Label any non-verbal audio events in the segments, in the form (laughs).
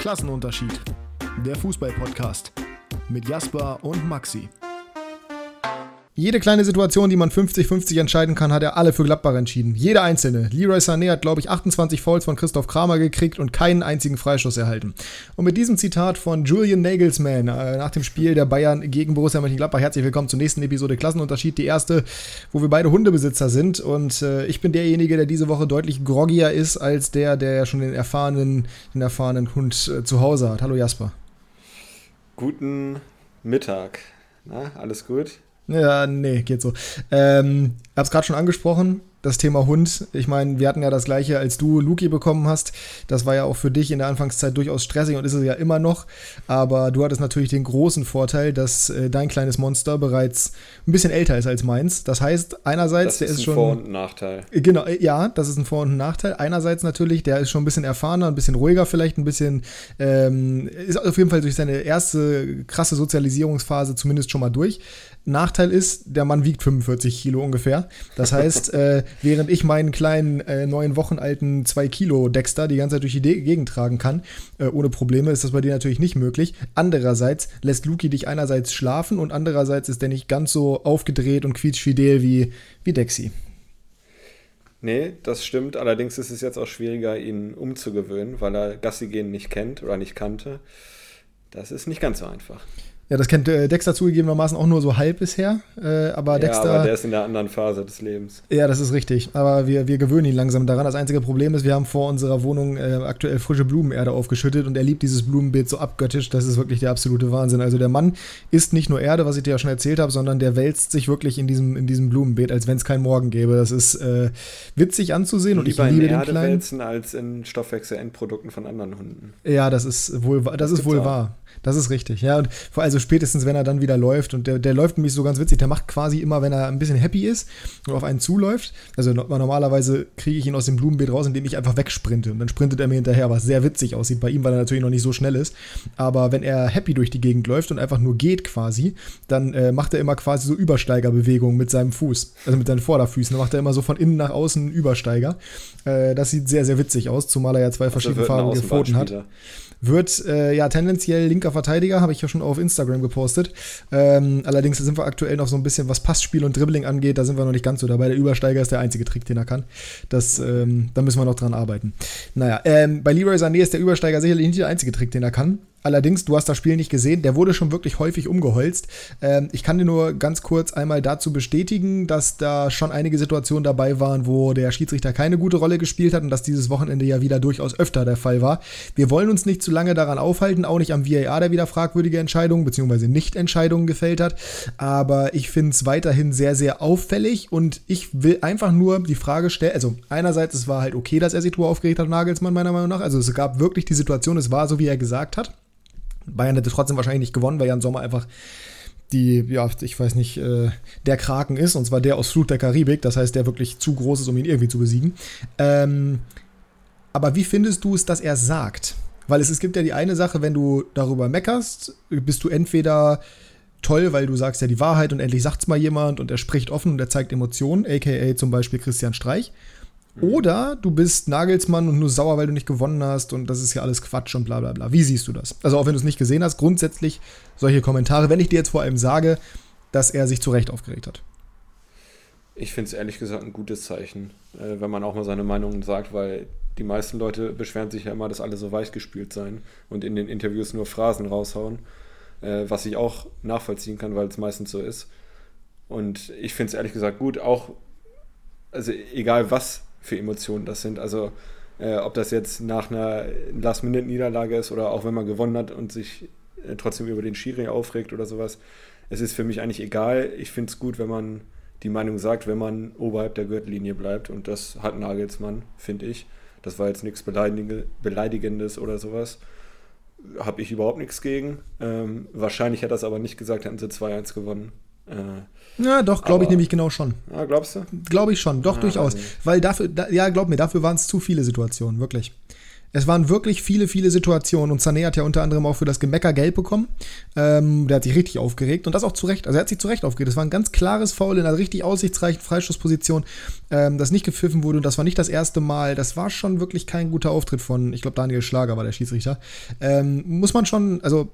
Klassenunterschied. Der Fußball-Podcast mit Jasper und Maxi. Jede kleine Situation, die man 50-50 entscheiden kann, hat er alle für Gladbach entschieden. Jede einzelne. Leroy Sané hat, glaube ich, 28 Fouls von Christoph Kramer gekriegt und keinen einzigen Freischuss erhalten. Und mit diesem Zitat von Julian Nagelsmann äh, nach dem Spiel der Bayern gegen Borussia Mönchengladbach herzlich willkommen zur nächsten Episode Klassenunterschied, die erste, wo wir beide Hundebesitzer sind. Und äh, ich bin derjenige, der diese Woche deutlich groggier ist als der, der ja schon den erfahrenen, den erfahrenen Hund äh, zu Hause hat. Hallo Jasper. Guten Mittag. Na, alles gut? Ja, nee, geht so. Ähm, hab's gerade schon angesprochen das Thema Hund. Ich meine, wir hatten ja das gleiche, als du Luki bekommen hast. Das war ja auch für dich in der Anfangszeit durchaus stressig und ist es ja immer noch. Aber du hattest natürlich den großen Vorteil, dass äh, dein kleines Monster bereits ein bisschen älter ist als meins. Das heißt, einerseits, das der ist, ist schon. Vor- und Nachteil. Genau, äh, ja, das ist ein Vor- und ein Nachteil. Einerseits natürlich, der ist schon ein bisschen erfahrener, ein bisschen ruhiger, vielleicht ein bisschen, ähm, ist auf jeden Fall durch seine erste krasse Sozialisierungsphase zumindest schon mal durch. Nachteil ist, der Mann wiegt 45 Kilo ungefähr. Das heißt, äh, während ich meinen kleinen äh, neun Wochen alten 2 Kilo Dexter die ganze Zeit durch die Gegend tragen kann, äh, ohne Probleme, ist das bei dir natürlich nicht möglich. Andererseits lässt Luki dich einerseits schlafen und andererseits ist der nicht ganz so aufgedreht und quietschfidel wie, wie Dexy. Nee, das stimmt. Allerdings ist es jetzt auch schwieriger, ihn umzugewöhnen, weil er Gassi gehen nicht kennt oder nicht kannte. Das ist nicht ganz so einfach. Ja, das kennt äh, Dexter zugegebenermaßen auch nur so halb bisher. Äh, aber Dexter. Ja, aber der ist in der anderen Phase des Lebens. Ja, das ist richtig. Aber wir, wir gewöhnen ihn langsam daran. Das einzige Problem ist, wir haben vor unserer Wohnung äh, aktuell frische Blumenerde aufgeschüttet und er liebt dieses Blumenbeet so abgöttisch. Das ist wirklich der absolute Wahnsinn. Also der Mann isst nicht nur Erde, was ich dir ja schon erzählt habe, sondern der wälzt sich wirklich in diesem, in diesem Blumenbeet, als wenn es keinen Morgen gäbe. Das ist witzig anzusehen und Lieber ich liebe in den Erde kleinen. wälzen als in Stoffwechselendprodukten von anderen Hunden. Ja, das ist wohl, das, Das ist wohl auch. wahr. Das ist richtig. Ja, und vor also spätestens, wenn er dann wieder läuft und der, der läuft nämlich so ganz witzig, der macht quasi immer, wenn er ein bisschen happy ist und auf einen zuläuft. Also no- normalerweise kriege ich ihn aus dem Blumenbeet raus, indem ich einfach wegsprinte und dann sprintet er mir hinterher, was sehr witzig aussieht bei ihm, weil er natürlich noch nicht so schnell ist. Aber wenn er happy durch die Gegend läuft und einfach nur geht quasi, dann äh, macht er immer quasi so Übersteigerbewegungen mit seinem Fuß, also mit seinen Vorderfüßen. Dann macht er immer so von innen nach außen einen Übersteiger. Äh, das sieht sehr, sehr witzig aus, zumal er ja zwei Also verschiedene farbige Pfoten hat. Wird äh, ja tendenziell linker Verteidiger, habe ich ja schon auf Instagram gepostet. Ähm, allerdings sind wir aktuell noch so ein bisschen, was Passspiel und Dribbling angeht, da sind wir noch nicht ganz so dabei. Der Übersteiger ist der einzige Trick, den er kann. Das, ähm, da müssen wir noch dran arbeiten. Naja, ähm, bei Leroy Sané ist der Übersteiger sicherlich nicht der einzige Trick, den er kann. Allerdings, du hast das Spiel nicht gesehen, der wurde schon wirklich häufig umgeholzt. Ähm, ich kann dir nur ganz kurz einmal dazu bestätigen, dass da schon einige Situationen dabei waren, wo der Schiedsrichter keine gute Rolle gespielt hat und dass dieses Wochenende ja wieder durchaus öfter der Fall war. Wir wollen uns nicht zu lange daran aufhalten, auch nicht am VAR, der wieder fragwürdige Entscheidungen bzw. Nicht-Entscheidungen gefällt hat. Aber ich finde es weiterhin sehr, sehr auffällig und ich will einfach nur die Frage stellen, also einerseits, es war halt okay, dass er sich Tour aufgeregt hat, Nagelsmann meiner Meinung nach. Also es gab wirklich die Situation, es war so, wie er gesagt hat. Bayern hätte trotzdem wahrscheinlich nicht gewonnen, weil Jan Sommer einfach die, ja, ich weiß nicht, äh, der Kraken ist, und zwar der aus Flut der Karibik, das heißt, der wirklich zu groß ist, um ihn irgendwie zu besiegen. Ähm, aber wie findest du es, dass er sagt? Weil es, es gibt ja die eine Sache, wenn du darüber meckerst, bist du entweder toll, weil du sagst ja die Wahrheit und endlich sagt's mal jemand und er spricht offen und er zeigt Emotionen, aka zum Beispiel Christian Streich. Oder du bist Nagelsmann und nur sauer, weil du nicht gewonnen hast und das ist ja alles Quatsch und bla bla bla. Wie siehst du das? Also auch wenn du es nicht gesehen hast, grundsätzlich solche Kommentare, wenn ich dir jetzt vor allem sage, dass er sich zu Recht aufgeregt hat. Ich finde es ehrlich gesagt ein gutes Zeichen, äh, wenn man auch mal seine Meinung sagt, weil die meisten Leute beschweren sich ja immer, dass alle so weichgespült seien und in den Interviews nur Phrasen raushauen, äh, was ich auch nachvollziehen kann, weil es meistens so ist. Und ich finde es ehrlich gesagt gut, auch, also egal was für Emotionen das sind, also äh, ob das jetzt nach einer Last-Minute-Niederlage ist oder auch wenn man gewonnen hat und sich äh, trotzdem über den Schiri aufregt oder sowas. Es ist für mich eigentlich egal. Ich finde es gut, wenn man die Meinung sagt, wenn man oberhalb der Gürtellinie bleibt. Und das hat Nagelsmann, finde ich. Das war jetzt nichts Beleidige- Beleidigendes oder sowas. Habe ich überhaupt nichts gegen. Ähm, wahrscheinlich hat es aber nicht gesagt, hätten sie 2-1 gewonnen. Äh, Ja, doch, glaube ich nämlich genau schon. ah, glaubst du? Glaube ich schon, doch Ah, durchaus. Weil dafür, da, ja, glaub mir, dafür waren es zu viele Situationen, wirklich. Es waren wirklich viele, viele Situationen und Sané hat ja unter anderem auch für das Gemecker gelb bekommen. Ähm, der hat sich richtig aufgeregt und das auch zu Recht. Also er hat sich zu Recht aufgeregt. Das war ein ganz klares Foul in einer richtig aussichtsreichen Freistoßposition, ähm, das nicht gepfiffen wurde und das war nicht das erste Mal. Das war schon wirklich kein guter Auftritt von, ich glaube, Daniel Schlager war der Schiedsrichter. Ähm, muss man schon, also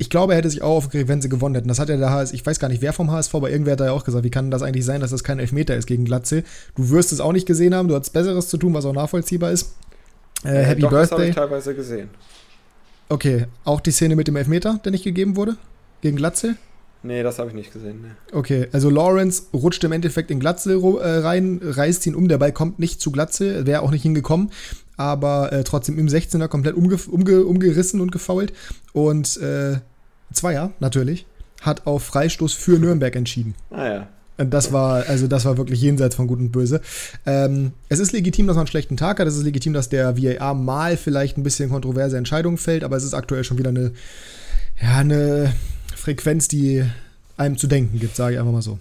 ich glaube, er hätte sich auch aufgeregt, wenn sie gewonnen hätten. Das hat ja der HSV, ich weiß gar nicht, wer vom HSV, aber irgendwer hat da ja auch gesagt, wie kann das eigentlich sein, dass das kein Elfmeter ist gegen Glatze? Du wirst es auch nicht gesehen haben, du hast Besseres zu tun, was auch nachvollziehbar ist. Äh, Happy doch, Birthday. Das habe ich teilweise gesehen. Okay, auch die Szene mit dem Elfmeter, der nicht gegeben wurde? Gegen Glatze? Nee, das habe ich nicht gesehen. Nee. Okay, also Lawrence rutscht im Endeffekt in Glatze äh, rein, reißt ihn um, der Ball kommt nicht zu Glatze, wäre auch nicht hingekommen, aber äh, trotzdem im 16er komplett umge umge umgerissen und gefault. Und äh, Zweier, natürlich, hat auf Freistoß für Nürnberg entschieden. Ah ja. Und das war, also das war wirklich jenseits von Gut und Böse. Ähm, es ist legitim, dass man einen schlechten Tag hat. Es ist legitim, dass der VAR mal vielleicht ein bisschen kontroverse Entscheidungen fällt, aber es ist aktuell schon wieder eine, ja, eine Frequenz, die einem zu denken gibt, sage ich einfach mal so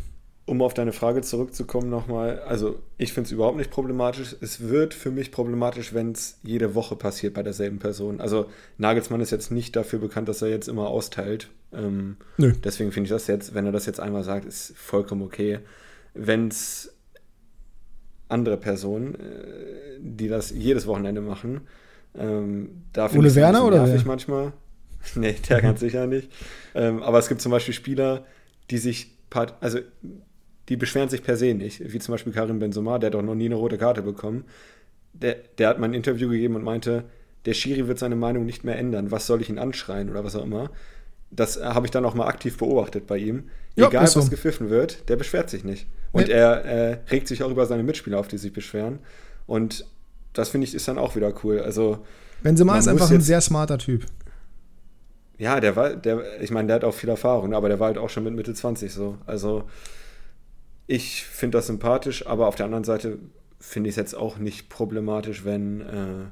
um auf deine Frage zurückzukommen nochmal, also ich finde es überhaupt nicht problematisch. Es wird für mich problematisch, wenn es jede Woche passiert bei derselben Person. Also Nagelsmann ist jetzt nicht dafür bekannt, dass er jetzt immer austeilt. Ähm, Nö. Deswegen finde ich das jetzt, wenn er das jetzt einmal sagt, ist vollkommen okay. Wenn es andere Personen, äh, die das jedes Wochenende machen, ähm, da finde ich Werner oder nervig manchmal. (laughs) nee, der ganz sicher nicht. Ähm, aber es gibt zum Beispiel Spieler, die sich also die beschweren sich per se nicht, wie zum Beispiel Karim Benzema, der hat doch noch nie eine rote Karte bekommen. Der, der hat mal ein Interview gegeben und meinte, der Schiri wird seine Meinung nicht mehr ändern, was soll ich ihn anschreien oder was auch immer. Das habe ich dann auch mal aktiv beobachtet bei ihm. Ja, Egal, so. was gepfiffen wird, der beschwert sich nicht. Und ja. er äh, regt sich auch über seine Mitspieler auf, die sich beschweren. Und das finde ich ist dann auch wieder cool. Also Benzema ist einfach ein sehr smarter Typ. Ja, der war, der, ich meine, der hat auch viel Erfahrung, aber der war halt auch schon mit Mitte 20 so. Also ich finde das sympathisch, aber auf der anderen Seite finde ich es jetzt auch nicht problematisch, wenn, äh,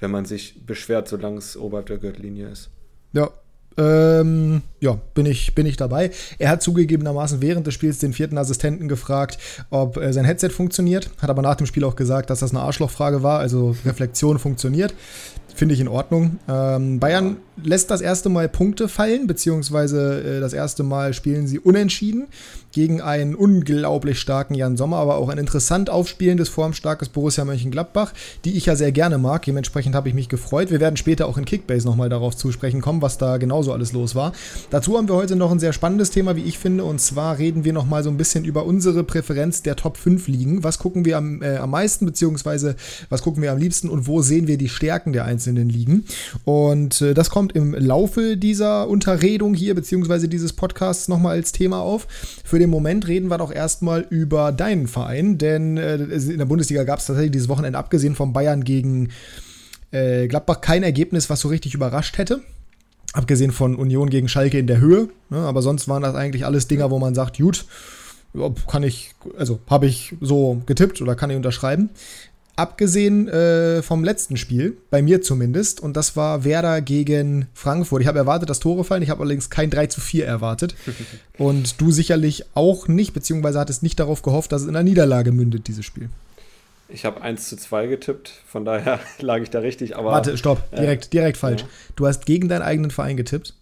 wenn man sich beschwert, solange es oberhalb der Gürtellinie ist. Ja, ähm, ja, bin ich, bin ich dabei. Er hat zugegebenermaßen während des Spiels den vierten Assistenten gefragt, ob äh, sein Headset funktioniert. Hat aber nach dem Spiel auch gesagt, dass das eine Arschlochfrage war. Also Reflexion funktioniert. Finde ich in Ordnung. Ähm, Bayern lässt das erste Mal Punkte fallen, beziehungsweise äh, das erste Mal spielen sie unentschieden gegen einen unglaublich starken Jan Sommer, aber auch ein interessant aufspielendes, formstarkes Borussia Mönchengladbach, die ich ja sehr gerne mag. Dementsprechend habe ich mich gefreut. Wir werden später auch in Kickbase nochmal darauf zu sprechen kommen, was da genauso alles los war. Dazu haben wir heute noch ein sehr spannendes Thema, wie ich finde, und zwar reden wir nochmal so ein bisschen über unsere Präferenz der Top 5 Ligen. Was gucken wir am, äh, am meisten, beziehungsweise was gucken wir am liebsten und wo sehen wir die Stärken der einzelnen Ligen? Und äh, das kommt im Laufe dieser Unterredung hier, beziehungsweise dieses Podcasts nochmal als Thema auf. Für den Moment reden wir doch erstmal über deinen Verein, denn äh, in der Bundesliga gab es tatsächlich dieses Wochenende, abgesehen von Bayern gegen äh, Gladbach, kein Ergebnis, was so richtig überrascht hätte. Abgesehen von Union gegen Schalke in der Höhe. Ne? Aber sonst waren das eigentlich alles Dinger, wo man sagt, gut, kann ich, also habe ich so getippt oder kann ich unterschreiben. Abgesehen äh, vom letzten Spiel, bei mir zumindest, und das war Werder gegen Frankfurt. Ich habe erwartet, dass Tore fallen, ich habe allerdings kein 3 zu 4 erwartet. (laughs) und du sicherlich auch nicht, beziehungsweise hattest nicht darauf gehofft, dass es in einer Niederlage mündet, dieses Spiel. Ich habe 1 zu 2 getippt, von daher (laughs) lag ich da richtig, aber. Warte, stopp, direkt, äh, direkt falsch. Ja. Du hast gegen deinen eigenen Verein getippt.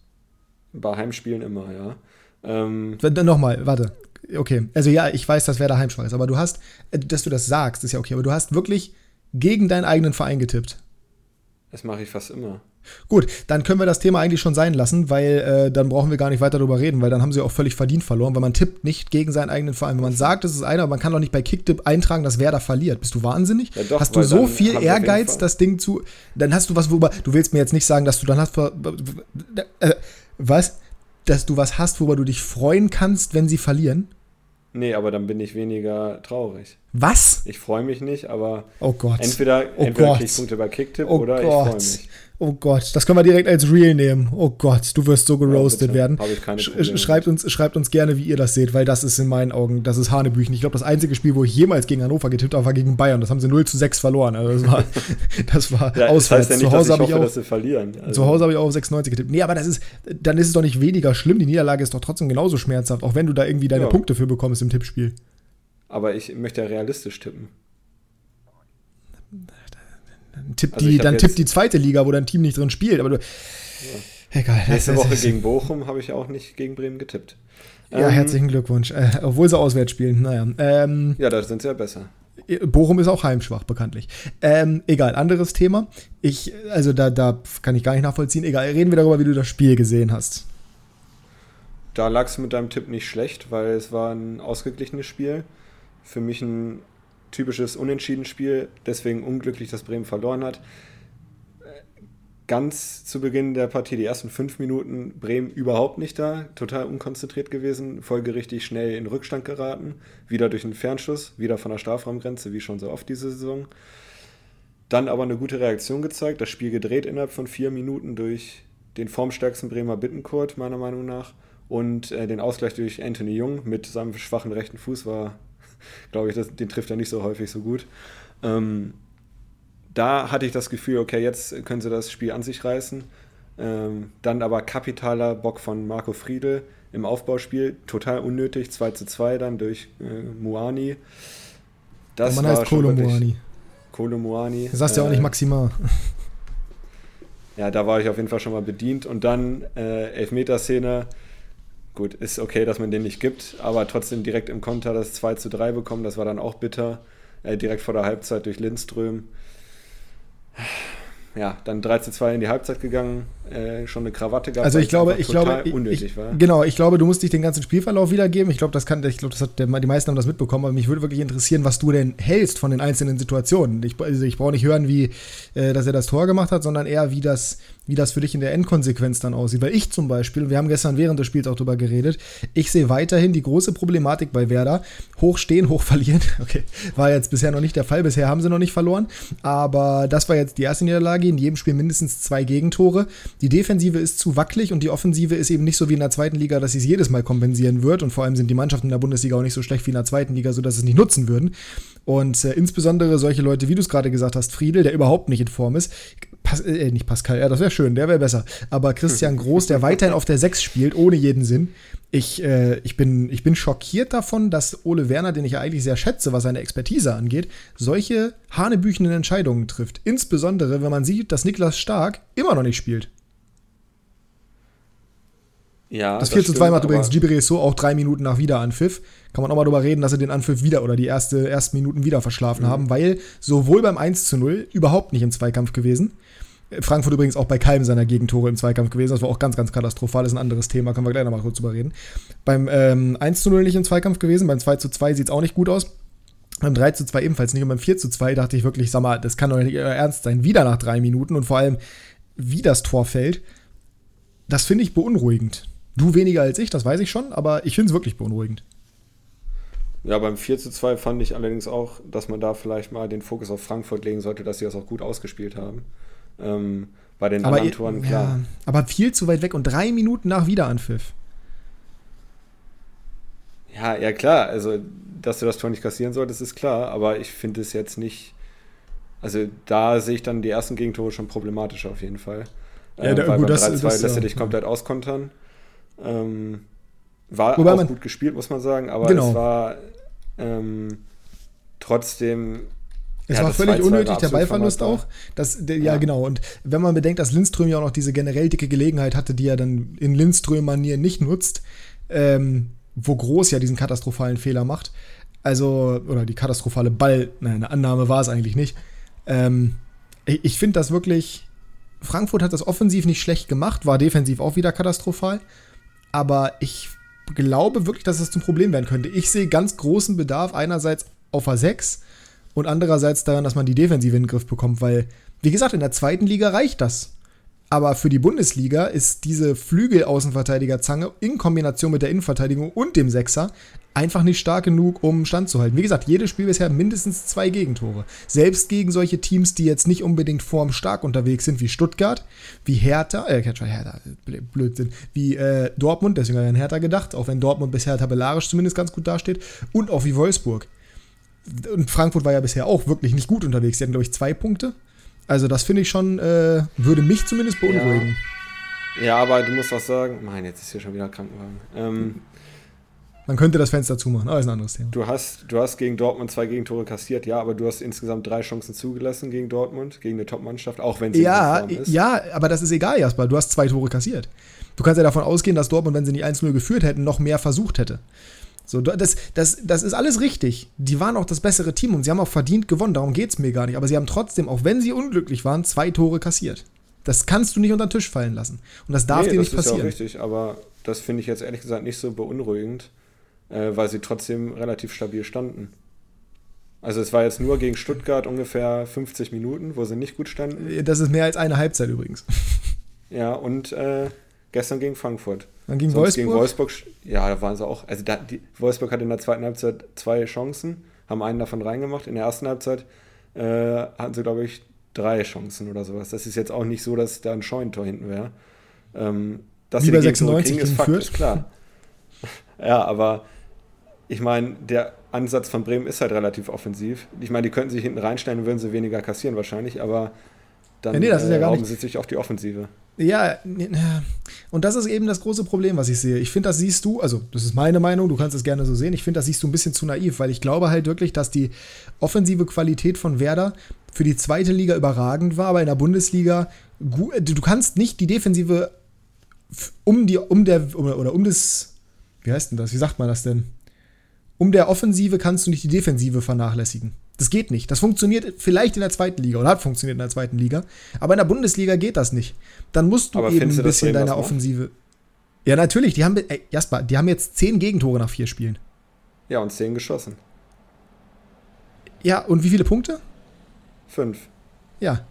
Bei Heimspielen immer, ja. Ähm, Nochmal, warte okay. Also ja, ich weiß, dass Werder heimschwach ist, aber du hast, äh, dass du das sagst, ist ja okay, aber du hast wirklich gegen deinen eigenen Verein getippt. Das mache ich fast immer. Gut, dann können wir das Thema eigentlich schon sein lassen, weil äh, dann brauchen wir gar nicht weiter darüber reden, weil dann haben sie auch völlig verdient verloren, weil man tippt nicht gegen seinen eigenen Verein. Wenn man sagt, es ist einer, aber man kann doch nicht bei Kicktip eintragen, dass Werder verliert. Bist du wahnsinnig? Ja doch, hast du so viel Ehrgeiz, das Ding zu. Dann hast du was, worüber. Du willst mir jetzt nicht sagen, dass du dann hast. Äh, was? Dass du was hast, worüber du dich freuen kannst, wenn sie verlieren? Nee, aber dann bin ich weniger traurig. Was? Ich freue mich nicht, aber oh Gott. entweder, oh entweder kriege ich Punkte bei Kicktip oh oder Gott. ich freue mich. Oh Gott, das können wir direkt als Real nehmen. Oh Gott, du wirst so geroastet ja, werden. Ich Sch schreibt, uns, schreibt uns gerne, wie ihr das seht, weil das ist in meinen Augen, das ist Hanebüchen. Ich glaube, das einzige Spiel, wo ich jemals gegen Hannover getippt habe, war gegen Bayern. Das haben sie 0 zu 6 verloren. Also das war, (laughs) das war ja, auswärts. Das heißt ja nicht, zu Hause habe ich, auch, verlieren. Also. Zu Hause habe ich auch auf 96 getippt. Nee, aber das ist, dann ist es doch nicht weniger schlimm. Die Niederlage ist doch trotzdem genauso schmerzhaft, auch wenn du da irgendwie deine ja. Punkte für bekommst im Tippspiel. Aber ich möchte ja realistisch tippen. Dann tippt, also die, dann tippt die zweite Liga, wo dein Team nicht drin spielt. Aber du. Ja. Egal. Nächste Woche gegen Bochum habe ich auch nicht gegen Bremen getippt. Ja, ähm, herzlichen Glückwunsch. Äh, obwohl sie auswärts spielen. Naja. Ähm, ja, da sind sie ja besser. Bochum ist auch heimschwach, bekanntlich. Ähm, egal, anderes Thema. Ich, also da, da kann ich gar nicht nachvollziehen. Egal, reden wir darüber, wie du das Spiel gesehen hast. Da lag es mit deinem Tipp nicht schlecht, weil es war ein ausgeglichenes Spiel. Für mich ein typisches Unentschieden-Spiel, deswegen unglücklich, dass Bremen verloren hat. Ganz zu Beginn der Partie, die ersten fünf Minuten, Bremen überhaupt nicht da, total unkonzentriert gewesen, folgerichtig schnell in Rückstand geraten, wieder durch einen Fernschuss, wieder von der Strafraumgrenze, wie schon so oft diese Saison. Dann aber eine gute Reaktion gezeigt, das Spiel gedreht innerhalb von vier Minuten durch den formstärksten Bremer Bittenkurt, meiner Meinung nach, und äh, den Ausgleich durch Anthony Jung mit seinem schwachen rechten Fuß war glaube ich, das, den trifft er nicht so häufig so gut. Ähm, da hatte ich das Gefühl, okay, jetzt können sie das Spiel an sich reißen. Ähm, dann aber kapitaler Bock von Marco Friedel im Aufbauspiel, total unnötig, 2 zu 2 dann durch äh, Muani. Das Der Mann heißt Kolo Muani. Kolo Muani. Du sagst äh, ja auch nicht äh, Maxima. (laughs) Ja, da war ich auf jeden Fall schon mal bedient. Und dann äh, Elfmeterszene, Gut, ist okay, dass man den nicht gibt, aber trotzdem direkt im Konter das 2 zu 3 bekommen, das war dann auch bitter. Äh, direkt vor der Halbzeit durch Lindström ja, dann 3 zu 2 in die Halbzeit gegangen, äh, schon eine Krawatte gehabt. Also ich glaube, ich glaube, unnötig ich, war. Genau, ich glaube, du musst dich den ganzen Spielverlauf wiedergeben. Ich glaube, das kann, ich glaube, das hat der, die meisten haben das mitbekommen, aber mich würde wirklich interessieren, was du denn hältst von den einzelnen Situationen. Ich, also ich brauche nicht hören, wie, äh, dass er das Tor gemacht hat, sondern eher, wie das, wie das für dich in der Endkonsequenz dann aussieht. Weil ich zum Beispiel, wir haben gestern während des Spiels auch drüber geredet, ich sehe weiterhin die große Problematik bei Werder. Hoch stehen, hoch verlieren. (laughs) Okay, war jetzt bisher noch nicht der Fall. Bisher haben sie noch nicht verloren. Aber das war jetzt die erste Niederlage. In jedem Spiel mindestens zwei Gegentore. Die Defensive ist zu wackelig und die Offensive ist eben nicht so wie in der zweiten Liga, dass sie es jedes Mal kompensieren wird. Und vor allem sind die Mannschaften in der Bundesliga auch nicht so schlecht wie in der zweiten Liga, sodass sie es nicht nutzen würden. Und äh, insbesondere solche Leute, wie du es gerade gesagt hast, Friedel, der überhaupt nicht in Form ist, Pas äh, nicht Pascal, ja, das wäre schön, der wäre besser. Aber Christian Groß, der weiterhin auf der 6 spielt, ohne jeden Sinn. Ich, äh, ich, bin, ich bin schockiert davon, dass Ole Werner, den ich ja eigentlich sehr schätze, was seine Expertise angeht, solche hanebüchenden Entscheidungen trifft. Insbesondere, wenn man sieht, dass Niklas Stark immer noch nicht spielt. Ja, das 4 zu 2 macht übrigens Gibere so auch drei Minuten nach Wiederanpfiff. Kann man auch mal darüber reden, dass sie den Anpfiff wieder oder die erste, ersten Minuten wieder verschlafen mhm. haben, weil sowohl beim 1 zu 0 überhaupt nicht im Zweikampf gewesen. Frankfurt übrigens auch bei keinem seiner Gegentore im Zweikampf gewesen. Das war auch ganz, ganz katastrophal. Das ist ein anderes Thema, können wir gleich nochmal kurz drüber reden. Beim ähm, 1 zu 0 nicht im Zweikampf gewesen, beim 2 zu 2 sieht es auch nicht gut aus. Beim 3 zu 2 ebenfalls nicht und beim 4 zu 2 dachte ich wirklich, sag mal, das kann doch nicht ernst sein. Wieder nach drei Minuten und vor allem, wie das Tor fällt, das finde ich beunruhigend. Du weniger als ich, das weiß ich schon, aber ich finde es wirklich beunruhigend. Ja, beim 4 zu 2 fand ich allerdings auch, dass man da vielleicht mal den Fokus auf Frankfurt legen sollte, dass sie das auch gut ausgespielt haben. Ähm, bei den aber anderen Toren, klar. Ja, aber viel zu weit weg und drei Minuten nach Wiederanpfiff. Ja, ja, klar. Also, dass du das Tor nicht kassieren solltest, ist klar. Aber ich finde es jetzt nicht. Also, da sehe ich dann die ersten Gegentore schon problematisch auf jeden Fall. Ja, ähm, weil gut, beim 3-2 lässt er dich komplett auskontern. Ähm, war Wobei auch gut gespielt, muss man sagen, aber genau. es war ähm, trotzdem. Es ja, war völlig unnötig, der Ballverlust auch. Das, der, ja. ja. genau. Und wenn man bedenkt, dass Lindström ja auch noch diese generell dicke Gelegenheit hatte, die er dann in Lindström-Manier nicht nutzt, ähm, wo Groß ja diesen katastrophalen Fehler macht. Also, oder die katastrophale Ball, nein, eine Annahme war es eigentlich nicht. Ähm, ich, ich finde das wirklich. Frankfurt hat das offensiv nicht schlecht gemacht, war defensiv auch wieder katastrophal. Aber ich glaube wirklich, dass es zum Problem werden könnte. Ich sehe ganz großen Bedarf einerseits auf A6 und andererseits daran, dass man die Defensive in den Griff bekommt, weil, wie gesagt, in der zweiten Liga reicht das. Aber für die Bundesliga ist diese Flügel-Außenverteidiger-Zange in Kombination mit der Innenverteidigung und dem Sechser einfach nicht stark genug, um standzuhalten. Wie gesagt, jedes Spiel bisher mindestens zwei Gegentore. Selbst gegen solche Teams, die jetzt nicht unbedingt formstark unterwegs sind, wie Stuttgart, wie Hertha, äh, Hertha, Blödsinn, wie äh, Dortmund, deswegen habe ich an Hertha gedacht, auch wenn Dortmund bisher tabellarisch zumindest ganz gut dasteht, und auch wie Wolfsburg. Und Frankfurt war ja bisher auch wirklich nicht gut unterwegs. Sie hatten, glaube ich, zwei Punkte also das finde ich schon, äh, würde mich zumindest beunruhigen. Ja. ja. aber du musst was sagen. Mein, jetzt ist hier schon wieder Krankenwagen. Ähm, Man könnte das Fenster zumachen, aber ist ein anderes Thema. Du hast, du hast gegen Dortmund zwei Gegentore kassiert, ja, aber du hast insgesamt drei Chancen zugelassen gegen Dortmund, gegen eine Top-Mannschaft, auch wenn sie ja, in Form ist. Ja, aber das ist egal, Jasper. Du hast zwei Tore kassiert. Du kannst ja davon ausgehen, dass Dortmund, wenn sie nicht 1-0 geführt hätten, noch mehr versucht hätte. So, das, das, das ist alles richtig. Die waren auch das bessere Team und sie haben auch verdient gewonnen, darum geht es mir gar nicht. Aber sie haben trotzdem, auch wenn sie unglücklich waren, zwei Tore kassiert. Das kannst du nicht unter den Tisch fallen lassen. Und das darf nee, dir nicht passieren. Das ist ja auch richtig, aber das finde ich jetzt ehrlich gesagt nicht so beunruhigend, äh, weil sie trotzdem relativ stabil standen. Also es war jetzt nur gegen Stuttgart ungefähr 50 Minuten, wo sie nicht gut standen. Das ist mehr als eine Halbzeit übrigens. Ja, und äh, gestern gegen Frankfurt. Dann gegen Sonst Wolfsburg? Gegen Wolfsburg, ja, da waren sie auch. Also da, die, Wolfsburg hatte in der zweiten Halbzeit zwei Chancen, haben einen davon reingemacht. In der ersten Halbzeit äh, hatten sie, glaube ich, drei Chancen oder sowas. Das ist jetzt auch nicht so, dass da ein Scheunentor hinten wäre. Ähm, dass Wie bei 96 kriegen, ist faktisch klar. (laughs) ja, aber ich meine, der Ansatz von Bremen ist halt relativ offensiv. Ich meine, die könnten sich hinten reinstellen und würden sie weniger kassieren wahrscheinlich, aber dann ja, nee, das ist ja gar nicht. sich auf die Offensive. Ja, und das ist eben das große Problem, was ich sehe. Ich finde, das siehst du, also das ist meine Meinung, du kannst es gerne so sehen. Ich finde, das siehst du ein bisschen zu naiv, weil ich glaube halt wirklich, dass die offensive Qualität von Werder für die zweite Liga überragend war, aber in der Bundesliga, du kannst nicht die Defensive um die, um der, oder um das, wie heißt denn das, wie sagt man das denn? Um der Offensive kannst du nicht die Defensive vernachlässigen. Das geht nicht. Das funktioniert vielleicht in der zweiten Liga oder hat funktioniert in der zweiten Liga, aber in der Bundesliga geht das nicht. Dann musst du aber eben ein bisschen deiner Offensive. Ja, natürlich, die haben, ey, Jasper, die haben jetzt zehn Gegentore nach vier Spielen. Ja, und zehn geschossen. Ja, und wie viele Punkte? Fünf. Ja.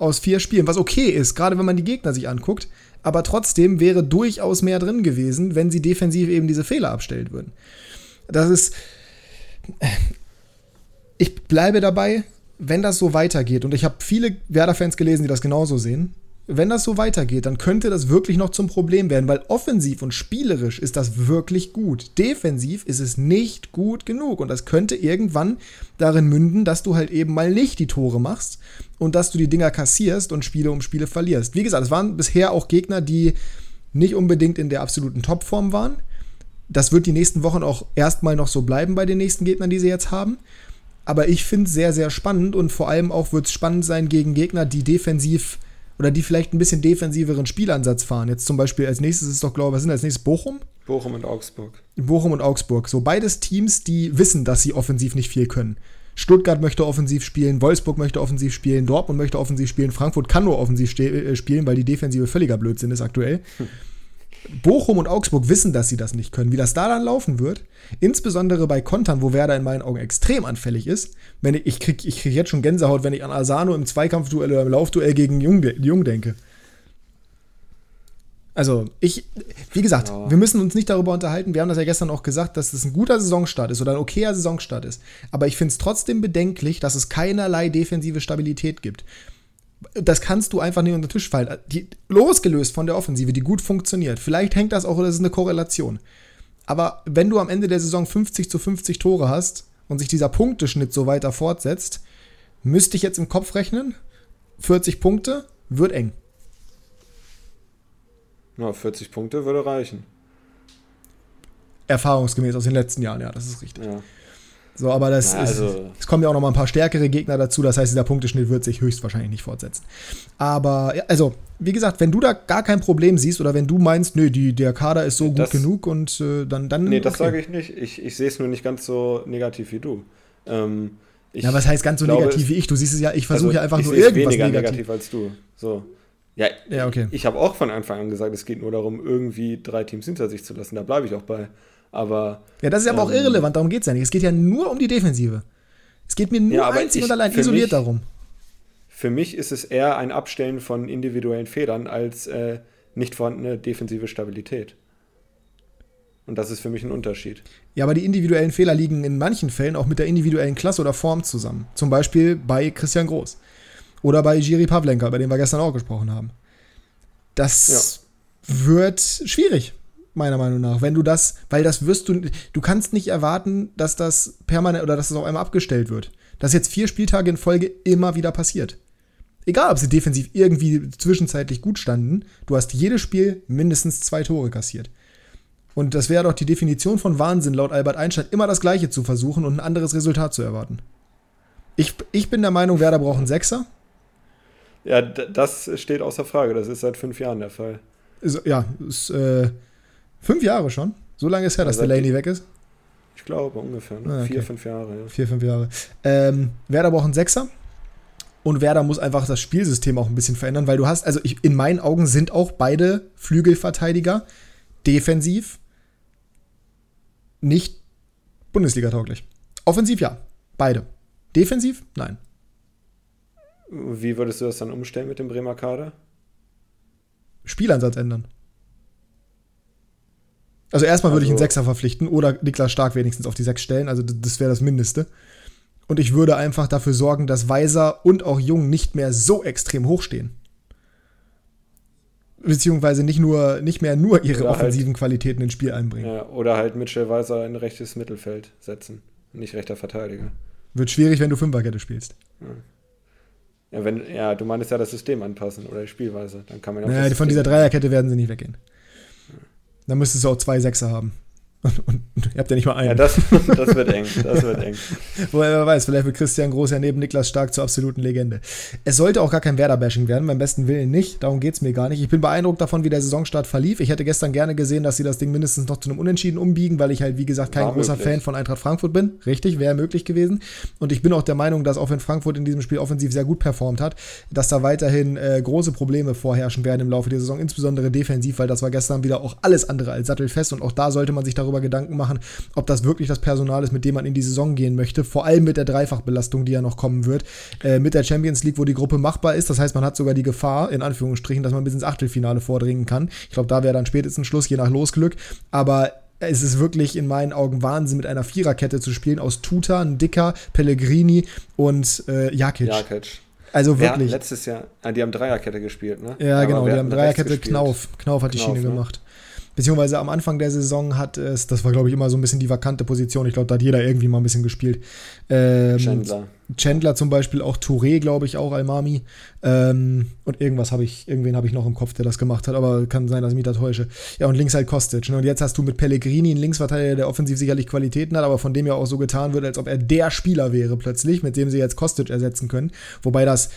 Aus vier Spielen, was okay ist, gerade wenn man die Gegner sich anguckt. Aber trotzdem wäre durchaus mehr drin gewesen, wenn sie defensiv eben diese Fehler abstellen würden. Das ist. Ich bleibe dabei, wenn das so weitergeht, und ich habe viele Werder-Fans gelesen, die das genauso sehen, wenn das so weitergeht, dann könnte das wirklich noch zum Problem werden, weil offensiv und spielerisch ist das wirklich gut. Defensiv ist es nicht gut genug und das könnte irgendwann darin münden, dass du halt eben mal nicht die Tore machst und dass du die Dinger kassierst und Spiele um Spiele verlierst. Wie gesagt, es waren bisher auch Gegner, die nicht unbedingt in der absoluten Topform waren. Das wird die nächsten Wochen auch erstmal noch so bleiben bei den nächsten Gegnern, die sie jetzt haben. Aber ich finde es sehr, sehr spannend und vor allem auch wird es spannend sein gegen Gegner, die defensiv oder die vielleicht ein bisschen defensiveren Spielansatz fahren. Jetzt zum Beispiel als nächstes ist doch, glaube ich, was sind als nächstes? Bochum? Bochum und Augsburg. Bochum und Augsburg. So beides Teams, die wissen, dass sie offensiv nicht viel können. Stuttgart möchte offensiv spielen, Wolfsburg möchte offensiv spielen, Dortmund möchte offensiv spielen, Frankfurt kann nur offensiv äh, spielen, weil die Defensive völliger Blödsinn ist aktuell. Hm. (laughs) Bochum und Augsburg wissen, dass sie das nicht können. Wie das da dann laufen wird, insbesondere bei Kontern, wo Werder in meinen Augen extrem anfällig ist. Wenn ich, ich kriege ich krieg jetzt schon Gänsehaut, wenn ich an Asano im Zweikampfduell oder im Laufduell gegen Jung, Jung denke. Also, ich, wie gesagt, ja. wir müssen uns nicht darüber unterhalten. Wir haben das ja gestern auch gesagt, dass das ein guter Saisonstart ist oder ein okayer Saisonstart ist. Aber ich finde es trotzdem bedenklich, dass es keinerlei defensive Stabilität gibt das kannst du einfach nicht unter den Tisch fallen. Die, losgelöst von der Offensive, die gut funktioniert. Vielleicht hängt das auch, oder das ist eine Korrelation. Aber wenn du am Ende der Saison 50 zu 50 Tore hast und sich dieser Punkteschnitt so weiter fortsetzt, müsste ich jetzt im Kopf rechnen, 40 Punkte wird eng. Na, 40 Punkte würde reichen. Erfahrungsgemäß aus den letzten Jahren, ja, das ist richtig. Ja. So, aber das ja, also ist, es kommen ja auch noch mal ein paar stärkere Gegner dazu. Das heißt, dieser Punkteschnitt wird sich höchstwahrscheinlich nicht fortsetzen. Aber, also, wie gesagt, wenn du da gar kein Problem siehst oder wenn du meinst, nö, die, der Kader ist so das, gut genug und äh, dann, dann. Nee, das okay. sage ich nicht. Ich, ich sehe es nur nicht ganz so negativ wie du. Ähm, ja, was heißt ganz so glaube, negativ wie ich? Du siehst es ja, ich versuche also, ja einfach nur irgendwas weniger negativ. negativ als du. So. Ja, ja okay. ich habe auch von Anfang an gesagt, es geht nur darum, irgendwie drei Teams hinter sich zu lassen. Da bleibe ich auch bei. Aber. Ja, das ist aber ähm, auch irrelevant, darum geht es ja nicht. Es geht ja nur um die Defensive. Es geht mir nur ja, einzig ich, und allein isoliert mich, darum. Für mich ist es eher ein Abstellen von individuellen Federn als äh, nicht vorhandene defensive Stabilität. Und das ist für mich ein Unterschied. Ja, aber die individuellen Fehler liegen in manchen Fällen auch mit der individuellen Klasse oder Form zusammen. Zum Beispiel bei Christian Groß. Oder bei Jiri Pavlenka, bei dem wir gestern auch gesprochen haben. Das ja. wird schwierig meiner Meinung nach. Wenn du das, weil das wirst du, du kannst nicht erwarten, dass das permanent oder dass das auf einmal abgestellt wird. Dass jetzt vier Spieltage in Folge immer wieder passiert. Egal, ob sie defensiv irgendwie zwischenzeitlich gut standen, du hast jedes Spiel mindestens zwei Tore kassiert. Und das wäre doch die Definition von Wahnsinn, laut Albert Einstein, immer das Gleiche zu versuchen und ein anderes Resultat zu erwarten. Ich, ich bin der Meinung, Werder braucht einen Sechser. Ja, das steht außer Frage. Das ist seit fünf Jahren der Fall. Ist, ja, ist äh, fünf Jahre schon. So lange ist her, dass ja, Delaney weg ist. Ich glaube ungefähr. Ne? Ah, okay. Vier, fünf Jahre. Ja. Vier, fünf Jahre. Ähm, Werder braucht einen Sechser. Und Werder muss einfach das Spielsystem auch ein bisschen verändern, weil du hast, also ich, in meinen Augen sind auch beide Flügelverteidiger defensiv nicht Bundesliga-tauglich. Offensiv ja, beide. Defensiv nein. Wie würdest du das dann umstellen mit dem Bremer Kader? Spielansatz ändern. Also erstmal würde ich einen also Sechser verpflichten oder Niklas Stark wenigstens auf die Sechs stellen. Also das wäre das Mindeste. Und ich würde einfach dafür sorgen, dass Weiser und auch Jung nicht mehr so extrem hochstehen. Beziehungsweise nicht, nur, nicht mehr nur ihre halt offensiven halt, Qualitäten ins Spiel einbringen. Ja, oder halt Mitchell Weiser in rechtes Mittelfeld setzen. Nicht rechter Verteidiger. Wird schwierig, wenn du Fünferkette spielst. Ja. ja, wenn, ja, du meinst ja das System anpassen oder die Spielweise. Dann kann man ja naja, von dieser Dreierkette werden sie nicht weggehen. Dann müsstest du auch zwei Sechser haben. Und, und, ihr habt ja nicht mal einen. Ja, das, das wird eng. Das wird eng. (laughs) Wobei, wer weiß, vielleicht wird Christian Groß ja neben Niklas Stark zur absoluten Legende. Es sollte auch gar kein Werder-Bashing werden, beim besten Willen nicht. Darum geht es mir gar nicht. Ich bin beeindruckt davon, wie der Saisonstart verlief. Ich hätte gestern gerne gesehen, dass sie das Ding mindestens noch zu einem Unentschieden umbiegen, weil ich halt, wie gesagt, kein War großer möglich. Fan von Eintracht Frankfurt bin. Richtig, wäre möglich gewesen. Und ich bin auch der Meinung, dass auch wenn Frankfurt in diesem Spiel offensiv sehr gut performt hat, dass da weiterhin äh, große Probleme vorherrschen werden im Laufe der Saison, insbesondere defensiv, weil das war gestern wieder auch alles andere als sattelfest. Und auch da sollte man sich darüber Gedanken machen, ob das wirklich das Personal ist, mit dem man in die Saison gehen möchte. Vor allem mit der Dreifachbelastung, die ja noch kommen wird. Äh, mit der Champions League, wo die Gruppe machbar ist. Das heißt, man hat sogar die Gefahr, in Anführungsstrichen, dass man bis ins Achtelfinale vordringen kann. Ich glaube, da wäre dann spätestens Schluss, je nach Losglück. Aber es ist wirklich in meinen Augen Wahnsinn, mit einer Viererkette zu spielen aus Tuta, ein Dicker, Pellegrini und äh, Jakic. Jakic. Also wirklich. letztes Jahr, ah, die haben Dreierkette gespielt, ne? Ja, genau, die haben Dreierkette Knauf. Knauf hat Knauf, die Schiene ne? gemacht. Beziehungsweise am Anfang der Saison hat es, das war glaube ich immer so ein bisschen die vakante Position. Ich glaube, da hat jeder irgendwie mal ein bisschen gespielt. Ähm, Chandler. Chandler zum Beispiel, auch Touré, glaube ich, auch Almami. Ähm, und irgendwas habe ich, irgendwen habe ich noch im Kopf, der das gemacht hat, aber kann sein, dass ich mich da täusche. Ja, und links halt Kostic. Ne? Und jetzt hast du mit Pellegrini einen Linksverteidiger, der offensiv sicherlich Qualitäten hat, aber von dem ja auch so getan wird, als ob er der Spieler wäre plötzlich, mit dem sie jetzt Kostic ersetzen können. Wobei das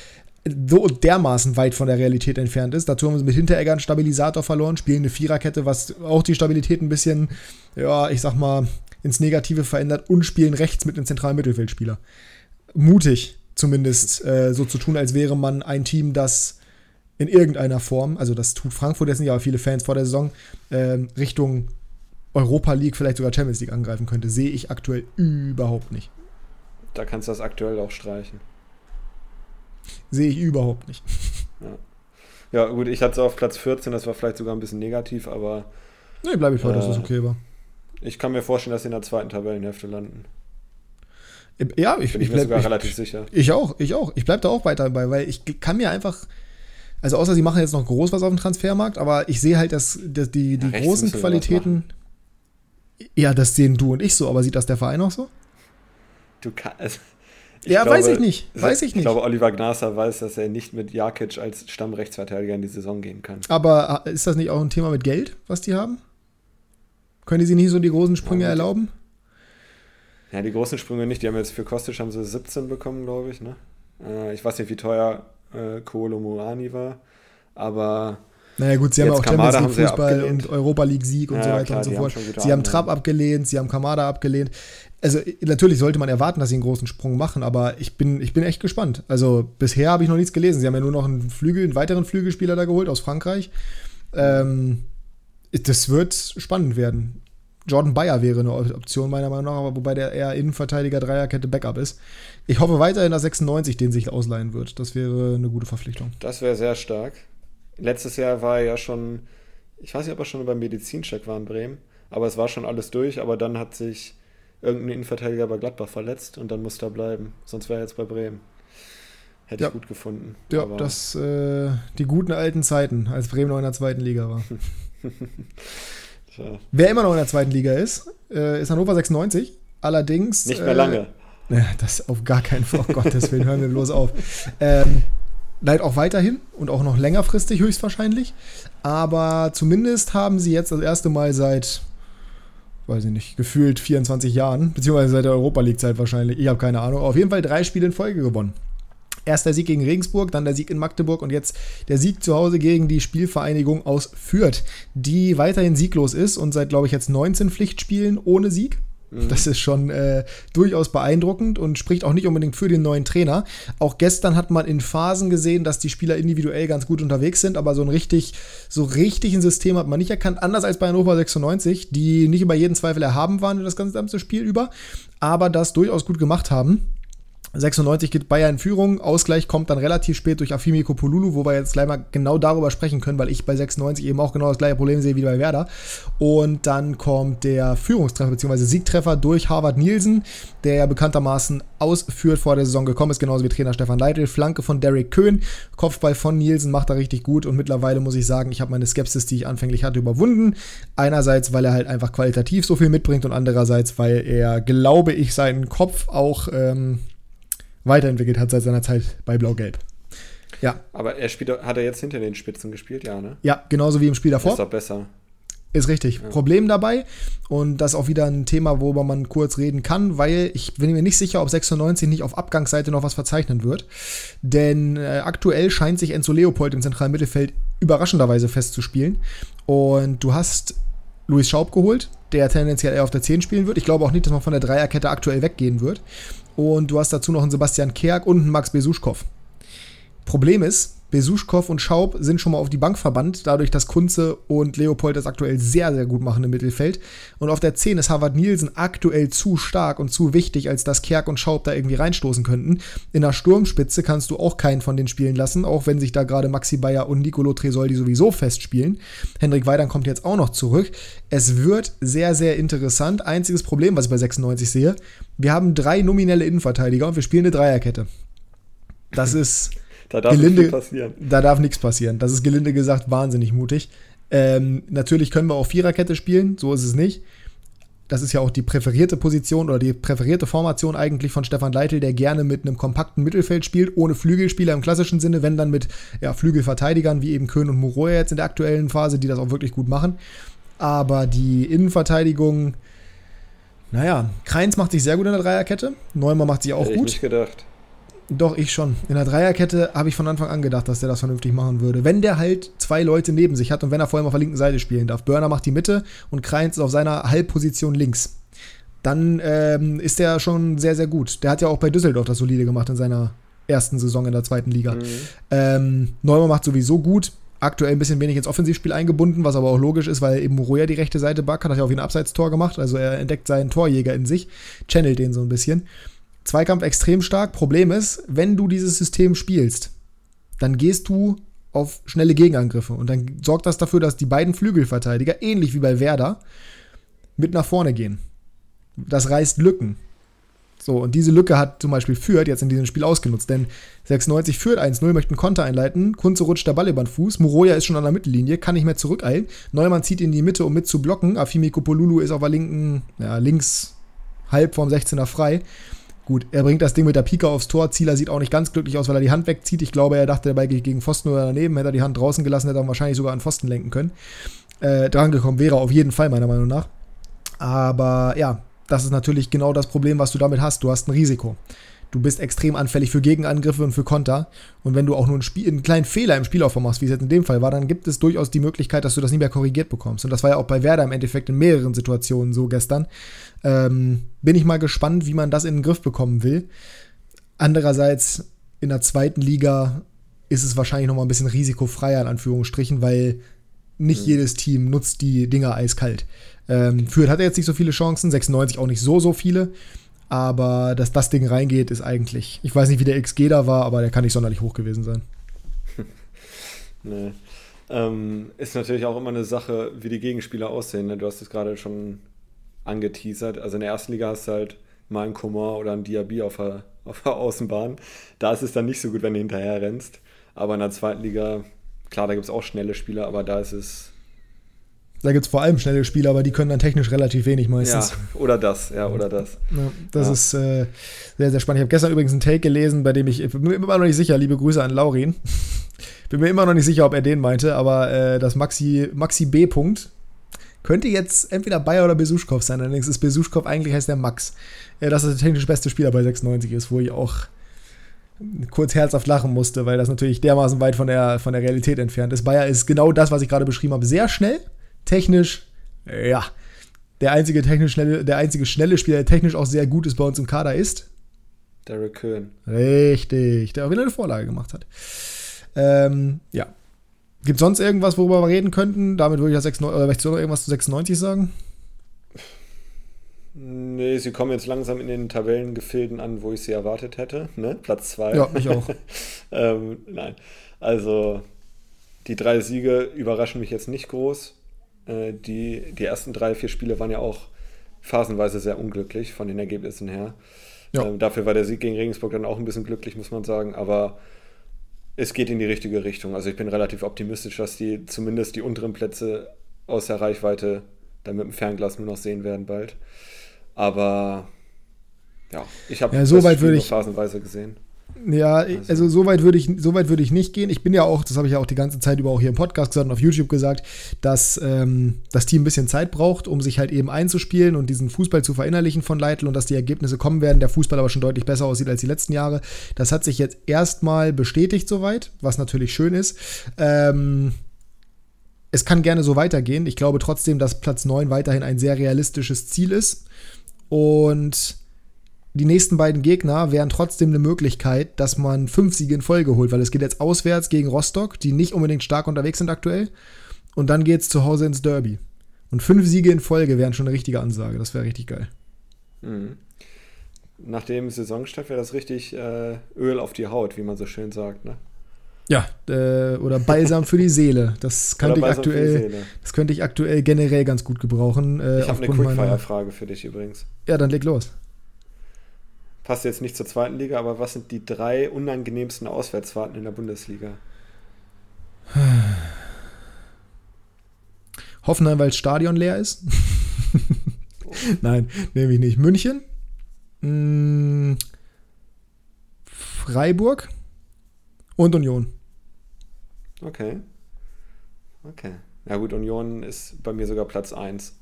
so dermaßen weit von der Realität entfernt ist. Dazu haben sie mit Hinteregger Stabilisator verloren, spielen eine Viererkette, was auch die Stabilität ein bisschen, ja, ich sag mal, ins Negative verändert und spielen rechts mit einem zentralen Mittelfeldspieler. Mutig zumindest äh, so zu tun, als wäre man ein Team, das in irgendeiner Form, also das tut Frankfurt, jetzt ja aber viele Fans vor der Saison, äh, Richtung Europa League, vielleicht sogar Champions League angreifen könnte, sehe ich aktuell überhaupt nicht. Da kannst du das aktuell auch streichen. Sehe ich überhaupt nicht. Ja. (laughs) ja, gut, ich hatte es auf Platz 14, das war vielleicht sogar ein bisschen negativ, aber. Nee, bleibe ich bei, äh, dass es okay war. Ich kann mir vorstellen, dass sie in der zweiten Tabellenhälfte landen. Ja, ich, bin ich, ich mir sogar ich, relativ sicher. Ich auch, ich auch. Ich bleibe da auch weiter dabei, weil ich kann mir einfach. Also außer sie machen jetzt noch groß was auf dem Transfermarkt, aber ich sehe halt, dass, dass die, die ja, großen Qualitäten. Ja, das sehen du und ich so, aber sieht das der Verein auch so? Du kannst. (laughs) Ich ja, glaube, weiß ich nicht. Weiß ich nicht. Ich glaube, Oliver Gnaser weiß, dass er nicht mit Jakic als Stammrechtsverteidiger in die Saison gehen kann. Aber äh, ist das nicht auch ein Thema mit Geld, was die haben? Können die sich nicht so die großen Sprünge ja, erlauben? Ja, die großen Sprünge nicht. Die haben jetzt für Kostic haben sie 17 bekommen, glaube ich. Ne? Äh, ich weiß nicht, wie teuer äh, Kolo Muani war, aber naja gut, sie haben auch Champions League Fußball und Europa League Sieg und ja, so weiter klar, und so fort. Haben sie haben Trapp abgelehnt, sie haben Kamada abgelehnt. Also natürlich sollte man erwarten, dass sie einen großen Sprung machen, aber ich bin, ich bin echt gespannt. Also bisher habe ich noch nichts gelesen. Sie haben ja nur noch einen Flügel, einen weiteren Flügelspieler da geholt aus Frankreich. Ähm, das wird spannend werden. Jordan Bayer wäre eine Option meiner Meinung nach, wobei der eher Innenverteidiger Dreierkette Backup ist. Ich hoffe weiterhin, dass 96 den sich ausleihen wird. Das wäre eine gute Verpflichtung. Das wäre sehr stark letztes Jahr war er ja schon, ich weiß nicht, ob er schon beim Medizincheck war in Bremen, aber es war schon alles durch, aber dann hat sich irgendein Innenverteidiger bei Gladbach verletzt und dann musste er bleiben. Sonst wäre er jetzt bei Bremen. Hätte ja. ich gut gefunden. Ja, aber das, äh, die guten alten Zeiten, als Bremen noch in der zweiten Liga war. (laughs) Wer immer noch in der zweiten Liga ist, äh, ist Hannover 96. Allerdings. Nicht mehr lange. Äh, das auf gar keinen Fall. Oh Gottes Willen, hören wir bloß auf. Ähm, Leider auch weiterhin und auch noch längerfristig höchstwahrscheinlich. Aber zumindest haben sie jetzt das erste Mal seit weiß ich nicht, gefühlt 24 Jahren, beziehungsweise seit der Europa League-Zeit wahrscheinlich. Ich habe keine Ahnung. Auf jeden Fall drei Spiele in Folge gewonnen. Erst der Sieg gegen Regensburg, dann der Sieg in Magdeburg und jetzt der Sieg zu Hause gegen die Spielvereinigung aus Fürth, die weiterhin sieglos ist und seit, glaube ich, jetzt 19 Pflichtspielen ohne Sieg. Mhm. Das ist schon äh, durchaus beeindruckend und spricht auch nicht unbedingt für den neuen Trainer. Auch gestern hat man in Phasen gesehen, dass die Spieler individuell ganz gut unterwegs sind, aber so ein richtig, so richtig ein System hat man nicht erkannt. Anders als bei Hannover 96, die nicht über jeden Zweifel erhaben waren das ganze Spiel über, aber das durchaus gut gemacht haben. 96 geht Bayern in Führung. Ausgleich kommt dann relativ spät durch Afimi Kopolulu, wo wir jetzt gleich mal genau darüber sprechen können, weil ich bei 96 eben auch genau das gleiche Problem sehe wie bei Werder. Und dann kommt der Führungstreffer bzw. Siegtreffer durch Harvard Nielsen, der ja bekanntermaßen ausführt vor der Saison gekommen ist, genauso wie Trainer Stefan Leitl. Flanke von Derek Köhn, Kopfball von Nielsen macht er richtig gut und mittlerweile muss ich sagen, ich habe meine Skepsis, die ich anfänglich hatte, überwunden. Einerseits, weil er halt einfach qualitativ so viel mitbringt und andererseits, weil er, glaube ich, seinen Kopf auch ähm, weiterentwickelt hat seit seiner Zeit bei Blau-Gelb. Ja. Aber er spielt, hat er jetzt hinter den Spitzen gespielt, ja, ne? Ja, genauso wie im Spiel davor. Ist doch besser. Ist richtig. Ja. Problem dabei, und das ist auch wieder ein Thema, worüber man kurz reden kann, weil ich bin mir nicht sicher, ob 96 nicht auf Abgangsseite noch was verzeichnen wird. Denn äh, aktuell scheint sich Enzo Leopold im zentralen Mittelfeld überraschenderweise festzuspielen. Und du hast Luis Schaub geholt, der tendenziell eher auf der 10 spielen wird. Ich glaube auch nicht, dass man von der Dreierkette aktuell weggehen wird. Und du hast dazu noch einen Sebastian Kerk und einen Max Besuschkow. Problem ist, Besuschkow und Schaub sind schon mal auf die Bank verbannt, dadurch, dass Kunze und Leopold das aktuell sehr, sehr gut machen im Mittelfeld. Und auf der 10 ist Harvard Nielsen aktuell zu stark und zu wichtig, als dass Kerk und Schaub da irgendwie reinstoßen könnten. In der Sturmspitze kannst du auch keinen von denen spielen lassen, auch wenn sich da gerade Maxi Bayer und Nicolo Tresoldi sowieso festspielen. Hendrik Weidern kommt jetzt auch noch zurück. Es wird sehr, sehr interessant. Einziges Problem, was ich bei 96 sehe, wir haben drei nominelle Innenverteidiger und wir spielen eine Dreierkette. Das (laughs) ist da darf gelinde, nichts passieren. Da darf nichts passieren. Das ist gelinde gesagt wahnsinnig mutig. Ähm, natürlich können wir auch Viererkette spielen, so ist es nicht. Das ist ja auch die präferierte Position oder die präferierte Formation eigentlich von Stefan Leitl, der gerne mit einem kompakten Mittelfeld spielt, ohne Flügelspieler im klassischen Sinne, wenn dann mit ja, Flügelverteidigern wie eben Köhn und Muro jetzt in der aktuellen Phase, die das auch wirklich gut machen. Aber die Innenverteidigung, naja, Kreins macht sich sehr gut in der Dreierkette, Neumann macht sich auch Hätte gut. Ich nicht gedacht. Doch, ich schon. In der Dreierkette habe ich von Anfang an gedacht, dass der das vernünftig machen würde. Wenn der halt zwei Leute neben sich hat und wenn er vor allem auf der linken Seite spielen darf. Burner macht die Mitte und Kreins ist auf seiner Halbposition links. Dann ähm, ist der schon sehr, sehr gut. Der hat ja auch bei Düsseldorf das solide gemacht in seiner ersten Saison in der zweiten Liga. Mhm. Ähm, Neumann macht sowieso gut. Aktuell ein bisschen wenig ins Offensivspiel eingebunden, was aber auch logisch ist, weil eben Moroja die rechte Seite backt, hat ja auch wie ein Abseitstor gemacht. Also er entdeckt seinen Torjäger in sich, channelt den so ein bisschen. Zweikampf extrem stark. Problem ist, wenn du dieses System spielst, dann gehst du auf schnelle Gegenangriffe und dann sorgt das dafür, dass die beiden Flügelverteidiger, ähnlich wie bei Werder, mit nach vorne gehen. Das reißt Lücken. So, und diese Lücke hat zum Beispiel Fürth jetzt in diesem Spiel ausgenutzt, denn 96 führt 1-0, möchte einen Konter einleiten, Kunze rutscht der Ball über den Fuß, Moroja ist schon an der Mittellinie, kann nicht mehr zurückeilen, Neumann zieht in die Mitte, um mit zu blocken, Afimi Kopolulu ist auf der linken, ja, links halb vorm 16er frei Gut, er bringt das Ding mit der Pika aufs Tor. Zieler sieht auch nicht ganz glücklich aus, weil er die Hand wegzieht. Ich glaube, er dachte, der Ball geht gegen Pfosten oder daneben. Hätte er die Hand draußen gelassen, hätte er wahrscheinlich sogar an Pfosten lenken können. Äh, drangekommen wäre auf jeden Fall, meiner Meinung nach. Aber ja, das ist natürlich genau das Problem, was du damit hast. Du hast ein Risiko du bist extrem anfällig für Gegenangriffe und für Konter. Und wenn du auch nur einen, Spiel, einen kleinen Fehler im Spielaufbau machst, wie es jetzt in dem Fall war, dann gibt es durchaus die Möglichkeit, dass du das nie mehr korrigiert bekommst. Und das war ja auch bei Werder im Endeffekt in mehreren Situationen so gestern. Ähm, bin ich mal gespannt, wie man das in den Griff bekommen will. Andererseits in der zweiten Liga ist es wahrscheinlich noch mal ein bisschen risikofreier in Anführungsstrichen, weil nicht mhm. jedes Team nutzt die Dinger eiskalt. Ähm, Fürth hat jetzt nicht so viele Chancen, 96 auch nicht so, so viele. Aber dass das Ding reingeht, ist eigentlich. Ich weiß nicht, wie der XG da war, aber der kann nicht sonderlich hoch gewesen sein. (laughs) nee. Ähm, ist natürlich auch immer eine Sache, wie die Gegenspieler aussehen. Ne? Du hast es gerade schon angeteasert. Also in der ersten Liga hast du halt mal einen Komar oder einen Diaby auf der, (laughs) auf der Außenbahn. Da ist es dann nicht so gut, wenn du hinterher rennst. Aber in der zweiten Liga, klar, da gibt es auch schnelle Spieler, aber da ist es da gibt es vor allem schnelle Spieler, aber die können dann technisch relativ wenig meistens. Ja, oder das, ja, oder das. Ja, das ja. ist äh, sehr, sehr spannend. Ich habe gestern übrigens einen Take gelesen, bei dem ich, ich bin mir immer noch nicht sicher, liebe Grüße an Laurin. (laughs) bin mir immer noch nicht sicher, ob er den meinte, aber äh, das Maxi, Maxi B. -Punkt Könnte jetzt entweder Bayer oder Besuschkow sein. Allerdings ist Besuschkow eigentlich heißt der Max. Ja, dass er der technisch beste Spieler bei 96 ist, wo ich auch kurz herzhaft lachen musste, weil das natürlich dermaßen weit von der, von der Realität entfernt ist. Bayer ist genau das, was ich gerade beschrieben habe. Sehr schnell, technisch, ja. Der einzige, technisch schnelle, der einzige schnelle Spieler, der technisch auch sehr gut ist bei uns im Kader ist. Derek Köhn. Richtig, der auch wieder eine Vorlage gemacht hat. Ähm, ja. Gibt es sonst irgendwas, worüber wir reden könnten? Damit würde ich ja 96, oder möchtest du noch irgendwas zu 96 sagen? Nee, sie kommen jetzt langsam in den Tabellengefilden an, wo ich sie erwartet hätte. Ne? Platz 2. Ja, ich auch. (laughs) ähm, nein. Also, die drei Siege überraschen mich jetzt nicht groß. Äh, die, die ersten drei, vier Spiele waren ja auch phasenweise sehr unglücklich von den Ergebnissen her. Ja. Ähm, dafür war der Sieg gegen Regensburg dann auch ein bisschen glücklich, muss man sagen. Aber es geht in die richtige Richtung. Also ich bin relativ optimistisch, dass die zumindest die unteren Plätze aus der Reichweite dann mit dem Fernglas nur noch sehen werden bald. Aber ja, ich habe ja, so das Spiel ich, phasenweise gesehen. Ja, also, also so weit würde ich, so weit würde ich nicht gehen. Ich bin ja auch, das habe ich ja auch die ganze Zeit über auch hier im Podcast gesagt und auf YouTube gesagt, dass ähm, das Team ein bisschen Zeit braucht, um sich halt eben einzuspielen und diesen Fußball zu verinnerlichen von Leitl und dass die Ergebnisse kommen werden, der Fußball aber schon deutlich besser aussieht als die letzten Jahre. Das hat sich jetzt erstmal bestätigt soweit, was natürlich schön ist. Ähm, es kann gerne so weitergehen. Ich glaube trotzdem, dass Platz 9 weiterhin ein sehr realistisches Ziel ist. Und die nächsten beiden Gegner wären trotzdem eine Möglichkeit, dass man fünf Siege in Folge holt, weil es geht jetzt auswärts gegen Rostock, die nicht unbedingt stark unterwegs sind aktuell. Und dann geht es zu Hause ins Derby. Und fünf Siege in Folge wären schon eine richtige Ansage. Das wäre richtig geil. Mhm. Nach dem Saisonstart wäre das richtig äh, Öl auf die Haut, wie man so schön sagt, ne? Ja, äh, oder Balsam für die Seele. Das könnte ich aktuell, das könnte ich aktuell generell ganz gut gebrauchen. Äh, ich habe eine Quickfire-Frage für dich übrigens. Ja, dann leg los. Passt jetzt nicht zur zweiten Liga, aber was sind die drei unangenehmsten Auswärtsfahrten in der Bundesliga? Hoffenheim, weil das Stadion leer ist. oh. (laughs) Nein, nehme ich nicht. München. Hm, Freiburg und Union. Okay. Okay. Ja gut, Union ist bei mir sogar Platz 1.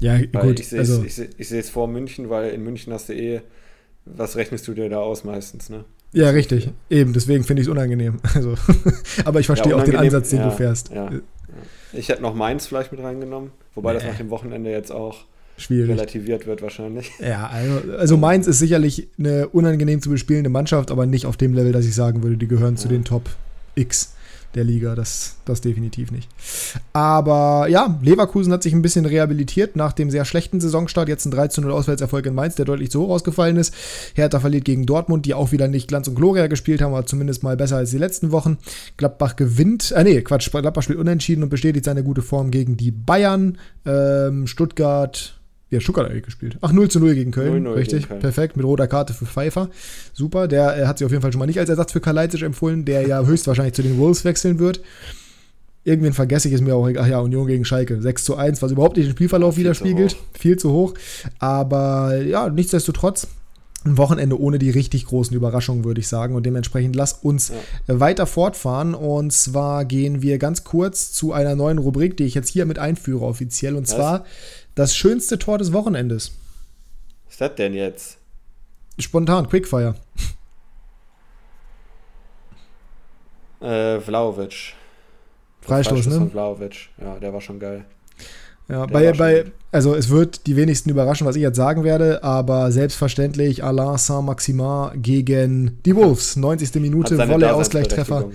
Ja, weil gut. Ich sehe also, es vor München, weil in München hast du eh, was rechnest du dir da aus meistens, ne? Ja, richtig. Eben, deswegen finde ich es unangenehm. (laughs) Also, aber ich verstehe ja, auch den Ansatz, den ja, du fährst. Ja, ich hätte noch Mainz vielleicht mit reingenommen, wobei nee. das nach dem Wochenende jetzt auch Schwierig. relativiert wird wahrscheinlich. Ja, also, also Mainz ist sicherlich eine unangenehm zu bespielende Mannschaft, aber nicht auf dem Level, dass ich sagen würde, die gehören zu den Top X der Liga. Das, das definitiv nicht. Aber ja, Leverkusen hat sich ein bisschen rehabilitiert nach dem sehr schlechten Saisonstart. Jetzt ein 13-0 Auswärtserfolg in Mainz, der deutlich zu hoch ausgefallen ist. Hertha verliert gegen Dortmund, die auch wieder nicht Glanz und Gloria gespielt haben, aber zumindest mal besser als die letzten Wochen. Gladbach gewinnt, äh nee, Quatsch, Gladbach spielt unentschieden und bestätigt seine gute Form gegen die Bayern. Ähm, Stuttgart ja, Stuttgart eigentlich gespielt. Ach, 0 zu 0 gegen Köln. 0 -0 richtig, gegen Köln. perfekt. Mit roter Karte für Pfeiffer. Super. Der äh, hat sich auf jeden Fall schon mal nicht als Ersatz für Kalajdzic empfohlen, der ja (laughs) höchstwahrscheinlich zu den Wolves wechseln wird. Irgendwen vergesse ich es mir auch. Ach ja, Union gegen Schalke. 6 zu 1, was überhaupt nicht den Spielverlauf Viel widerspiegelt. Zu Viel zu hoch. Aber ja, nichtsdestotrotz ein Wochenende ohne die richtig großen Überraschungen, würde ich sagen. Und dementsprechend lass uns ja. weiter fortfahren. Und zwar gehen wir ganz kurz zu einer neuen Rubrik, die ich jetzt hier mit einführe offiziell. Und Was? zwar das schönste Tor des Wochenendes. Was ist das denn jetzt? Spontan, Quickfire. Äh, Vlaovic. Freistoß, Freistoß ne? Von Vlaovic. Ja, der war schon geil. Ja, bei, bei, also es wird die wenigsten überraschen, was ich jetzt sagen werde, aber selbstverständlich Alain Saint-Maximin gegen die Wolves. 90. Minute, Volley-Ausgleichstreffer.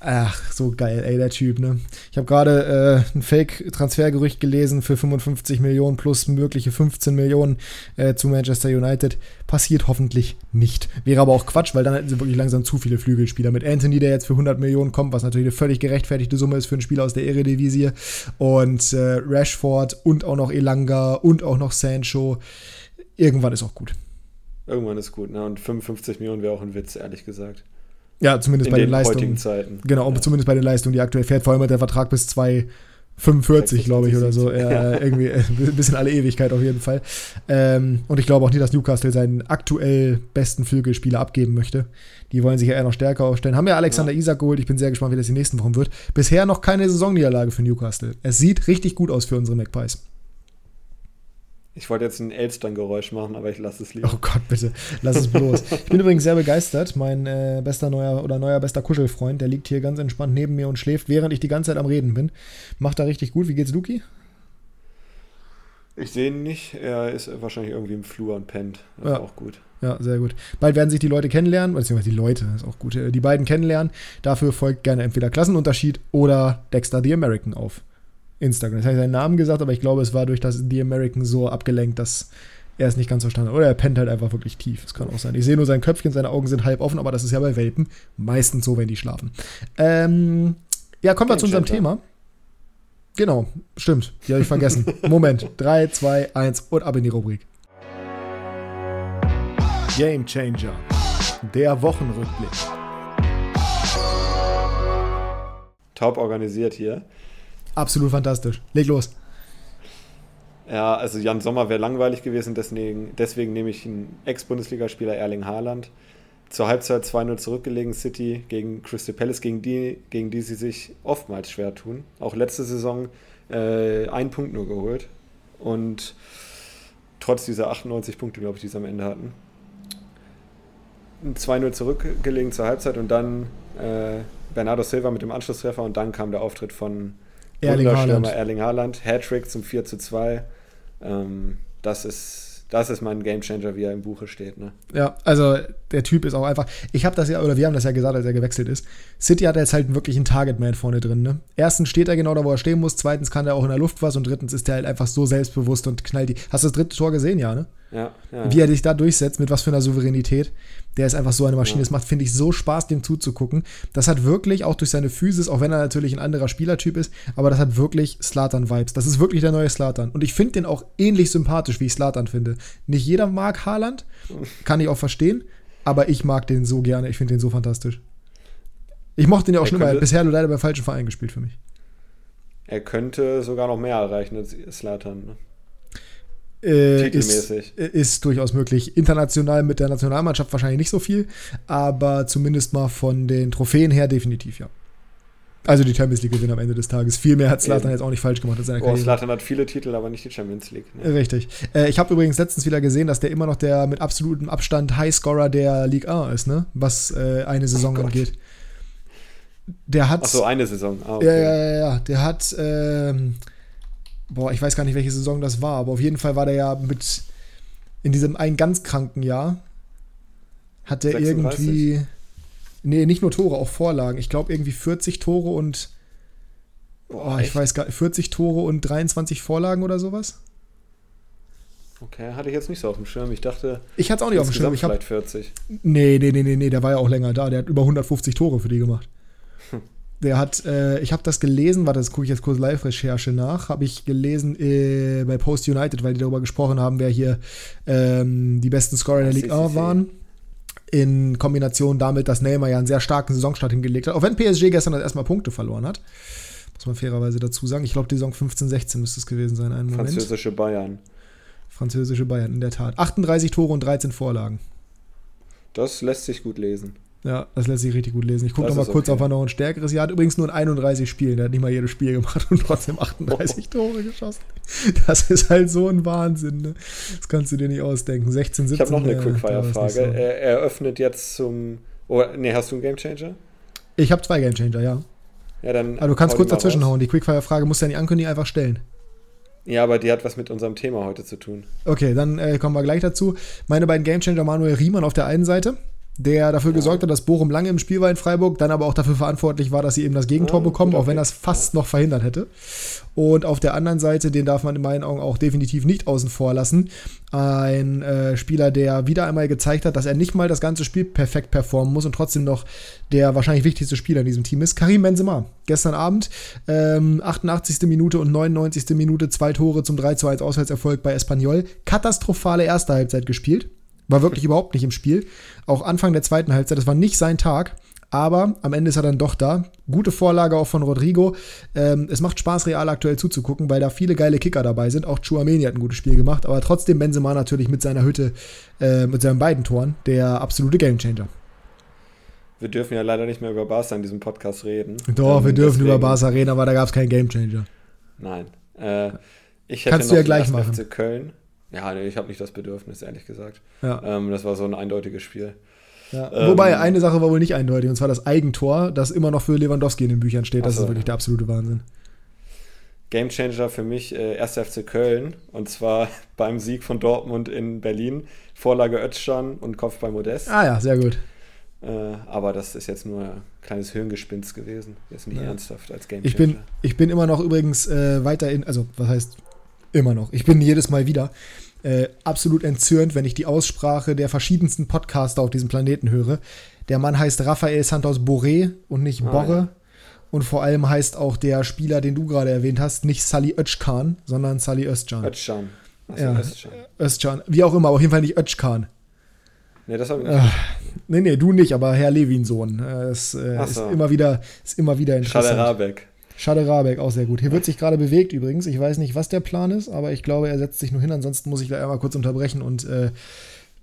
Ach, so geil, ey, der Typ, ne? Ich habe gerade äh, ein Fake-Transfergerücht gelesen für 55 Millionen plus mögliche 15 Millionen äh, zu Manchester United. Passiert hoffentlich nicht. Wäre aber auch Quatsch, weil dann hätten sie wirklich langsam zu viele Flügelspieler. Mit Anthony, der jetzt für 100 Millionen kommt, was natürlich eine völlig gerechtfertigte Summe ist für einen Spieler aus der Eredivisie. Und äh, Rashford und auch noch Elanga und auch noch Sancho. Irgendwann ist auch gut. Irgendwann ist gut, ne? Und 55 Millionen wäre auch ein Witz, ehrlich gesagt. Ja, zumindest in bei den, den Leistungen. Zeiten. Genau, ja. zumindest bei den Leistungen, die aktuell fährt, vor allem mit der Vertrag bis 2025 45, glaube ich, oder so. Ja, irgendwie (laughs) ein bisschen alle Ewigkeit auf jeden Fall. Ähm, und ich glaube auch nicht, dass Newcastle seinen aktuell besten Flügelspieler abgeben möchte. Die wollen sich ja eher noch stärker aufstellen. Haben ja Alexander ja. Isak geholt. Ich bin sehr gespannt, wie das die nächsten Wochen wird. Bisher noch keine Saisonniederlage für Newcastle. Es sieht richtig gut aus für unsere Magpies. Ich wollte jetzt ein Elstern-Geräusch machen, aber ich lasse es lieber. Oh Gott, bitte, lass es bloß. (laughs) ich bin übrigens sehr begeistert. Mein äh, bester neuer oder neuer bester Kuschelfreund, der liegt hier ganz entspannt neben mir und schläft, während ich die ganze Zeit am Reden bin. Macht er richtig gut. Wie geht's Luki? Ich sehe ihn nicht. Er ist wahrscheinlich irgendwie im Flur und pennt. Das ja. ist auch gut. Ja, sehr gut. Bald werden sich die Leute kennenlernen, beziehungsweise die Leute, ist auch gut, äh, die beiden kennenlernen. Dafür folgt gerne entweder Klassenunterschied oder Dexter the American auf. Instagram. Jetzt habe ich seinen Namen gesagt, aber ich glaube, es war durch das The American so abgelenkt, dass er es nicht ganz verstanden hat. Oder er pennt halt einfach wirklich tief. Das kann auch sein. Ich sehe nur sein Köpfchen, seine Augen sind halb offen, aber das ist ja bei Welpen meistens so, wenn die schlafen. Ähm, ja, kommen wir zu unserem Thema. Genau, stimmt. Die habe ich vergessen. (laughs) Moment. 3, 2, 1 und ab in die Rubrik. Game Changer. Der Wochenrückblick. Top organisiert hier. Absolut fantastisch. Leg los. Ja, also Jan Sommer wäre langweilig gewesen, deswegen, deswegen nehme ich einen Ex-Bundesligaspieler Erling Haaland. Zur Halbzeit 2-0 zurückgelegen City gegen Crystal Palace, gegen die, gegen die sie sich oftmals schwer tun. Auch letzte Saison äh, einen Punkt nur geholt. Und trotz dieser 98 Punkte, glaube ich, die sie am Ende hatten. 2-0 zurückgelegen zur Halbzeit und dann äh, Bernardo Silva mit dem Anschlusstreffer und dann kam der Auftritt von Erling Haaland. Erling Haaland, Hattrick zum 4 zu 2. Ähm, das ist das ist mein Gamechanger, wie er im Buche steht. Ne? Ja, also der Typ ist auch einfach. Ich habe das ja, oder wir haben das ja gesagt, als er gewechselt ist. City hat jetzt halt wirklich einen Target-Man vorne drin. Ne? Erstens steht er genau da, wo er stehen muss. Zweitens kann er auch in der Luft was. Und drittens ist er halt einfach so selbstbewusst und knallt die. Hast du das dritte Tor gesehen, ja, ne? Ja, ja. Wie er dich da durchsetzt, mit was für einer Souveränität. Der ist einfach so eine Maschine. Es ja. macht, finde ich, so Spaß, dem zuzugucken. Das hat wirklich, auch durch seine Physis, auch wenn er natürlich ein anderer Spielertyp ist, aber das hat wirklich Slatan-Vibes. Das ist wirklich der neue Slatan. Und ich finde den auch ähnlich sympathisch, wie ich Slatan finde. Nicht jeder mag Haaland, kann ich auch verstehen, aber ich mag den so gerne. Ich finde den so fantastisch. Ich mochte den ja auch er schon immer. Bisher nur leider beim falschen Verein gespielt für mich. Er könnte sogar noch mehr erreichen als Slatan. Ne? Äh, ist, ist, durchaus möglich. International mit der Nationalmannschaft wahrscheinlich nicht so viel, aber zumindest mal von den Trophäen her definitiv, ja. Also die Champions League gewinnen am Ende des Tages. Viel mehr hat Slatan jetzt auch nicht falsch gemacht in seiner oh, Karriere. Slatan hat viele Titel, aber nicht die Champions League. Ne? Richtig. Äh, ich habe übrigens letztens wieder gesehen, dass der immer noch der mit absolutem Abstand Highscorer der Ligue 1 ist, ne? Was äh, eine Saison oh angeht. Der hat. Ach so, eine Saison. Ah, okay. Ja, ja, ja, ja. Der hat. Ähm, boah, ich weiß gar nicht, welche Saison das war, aber auf jeden Fall war der ja mit in diesem einen ganz kranken Jahr hat der 36. irgendwie nee, nicht nur Tore, auch Vorlagen. Ich glaube irgendwie 40 Tore und boah, ich weiß gar 40 Tore und 23 Vorlagen oder sowas. Okay, hatte ich jetzt nicht so auf dem Schirm. Ich dachte, ich hatte es auch nicht auf dem Schirm. Ich vielleicht 40. Nee, nee, nee, nee, nee, der war ja auch länger da. Der hat über 150 Tore für die gemacht. (laughs) Der hat, äh, ich habe das gelesen, warte, das gucke ich jetzt kurz Live-Recherche nach, habe ich gelesen äh, bei Post United, weil die darüber gesprochen haben, wer hier ähm, die besten Scorer in der Liga waren. In Kombination damit, dass Neymar ja einen sehr starken Saisonstart hingelegt hat. Auch wenn PSG gestern das erstmal Punkte verloren hat. Muss man fairerweise dazu sagen. Ich glaube, die Saison 15, 16 müsste es gewesen sein. Einen Moment. Französische Bayern. Französische Bayern, in der Tat. 38 Tore und 13 Vorlagen. Das lässt sich gut lesen. Ja, das lässt sich richtig gut lesen. Ich gucke noch mal kurz, okay. ob er noch ein stärkeres Jahr hat. Übrigens nur in 31 Spielen. Der hat nicht mal jedes Spiel gemacht und trotzdem (laughs) 38 oh. Tore geschossen. Das ist halt so ein Wahnsinn. Ne? Das kannst du dir nicht ausdenken. 16, 17. Ich habe noch eine Quickfire-Frage. So. Er eröffnet jetzt zum. Oh, nee, hast du einen Gamechanger? Ich habe zwei Gamechanger, ja. Ja, dann. Aber du kannst kurz dazwischen hauen. Die Quickfire-Frage musst du ja nicht ankündigen, einfach stellen. Ja, aber die hat was mit unserem Thema heute zu tun. Okay, dann äh, kommen wir gleich dazu. Meine beiden Gamechanger Manuel Riemann auf der einen Seite der dafür ja. gesorgt hat, dass Bochum lange im Spiel war in Freiburg, dann aber auch dafür verantwortlich war, dass sie eben das Gegentor oh, bekommen, auch wenn das fast noch verhindert hätte. Und auf der anderen Seite, den darf man in meinen Augen auch definitiv nicht außen vor lassen, ein äh, Spieler, der wieder einmal gezeigt hat, dass er nicht mal das ganze Spiel perfekt performen muss und trotzdem noch der wahrscheinlich wichtigste Spieler in diesem Team ist, Karim Benzema. Gestern Abend, ähm, 88. Minute und 99. Minute, zwei Tore zum 3 zu 1 Auswärtserfolg bei Espanyol. Katastrophale erste Halbzeit gespielt. War wirklich überhaupt nicht im Spiel. Auch Anfang der zweiten Halbzeit, das war nicht sein Tag. Aber am Ende ist er dann doch da. Gute Vorlage auch von Rodrigo. Ähm, es macht Spaß, Real aktuell zuzugucken, weil da viele geile Kicker dabei sind. Auch Chouameni hat ein gutes Spiel gemacht, aber trotzdem Benzema natürlich mit seiner Hütte, äh, mit seinen beiden Toren, der absolute Gamechanger. Wir dürfen ja leider nicht mehr über Barca in diesem Podcast reden. Doch, ähm, wir dürfen deswegen, über Barca reden, aber da gab es keinen Gamechanger. Nein. Äh, ich hätte Kannst du ja gleich machen. FC Köln. Ja, nee, ich habe nicht das Bedürfnis, ehrlich gesagt. Ja. Ähm, das war so ein eindeutiges Spiel. Ja. Ähm, Wobei, eine Sache war wohl nicht eindeutig, und zwar das Eigentor, das immer noch für Lewandowski in den Büchern steht. Das so. ist wirklich der absolute Wahnsinn. Gamechanger für mich äh, 1. FC Köln und zwar (laughs) beim Sieg von Dortmund in Berlin. Vorlage Özcan und Kopf bei Modest. Ah ja, sehr gut. Äh, aber das ist jetzt nur ein kleines Hirngespinst gewesen. Jetzt nicht ja. ernsthaft als Gamechanger. Ich bin, ich bin immer noch übrigens äh, weiterhin, also was heißt immer noch, ich bin jedes Mal wieder äh, absolut entzürnt, wenn ich die Aussprache der verschiedensten Podcaster auf diesem Planeten höre. Der Mann heißt Rafael Santos Boré und nicht ah, Borre. Ja. Und vor allem heißt auch der Spieler, den du gerade erwähnt hast, nicht Sally Özcan, sondern Sally Özcan. Özcan. Also ja, Özcan. Özcan. Wie auch immer, auf jeden Fall nicht Özcan. Nee, das habe ich nicht. Äh, nee, nee, du nicht, aber Herr Lewinsohn. Es äh, so. ist, immer wieder, ist immer wieder interessant. Schade Rabeck. Schade Rabeck, auch sehr gut. Hier wird sich gerade bewegt übrigens. Ich weiß nicht, was der Plan ist, aber ich glaube, er setzt sich nur hin. Ansonsten muss ich da einmal kurz unterbrechen und äh,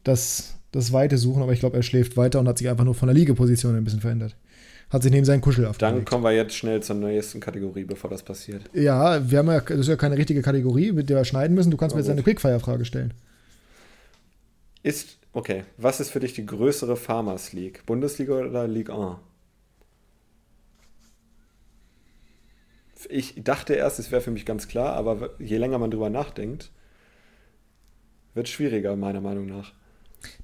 das, das Weite suchen. Aber ich glaube, er schläft weiter und hat sich einfach nur von der Liegeposition ein bisschen verändert. Hat sich neben seinen Kuschel aufgelegt. Dann kommen wir jetzt schnell zur nächsten Kategorie, bevor das passiert. Ja, wir haben ja, das ist ja keine richtige Kategorie, mit der wir schneiden müssen. Du kannst oh, mir jetzt eine Quickfire-Frage stellen. Ist, okay, was ist für dich die größere Farmers League? Bundesliga oder Ligue 1? Ich dachte erst, es wäre für mich ganz klar, aber je länger man drüber nachdenkt, wird es schwieriger, meiner Meinung nach.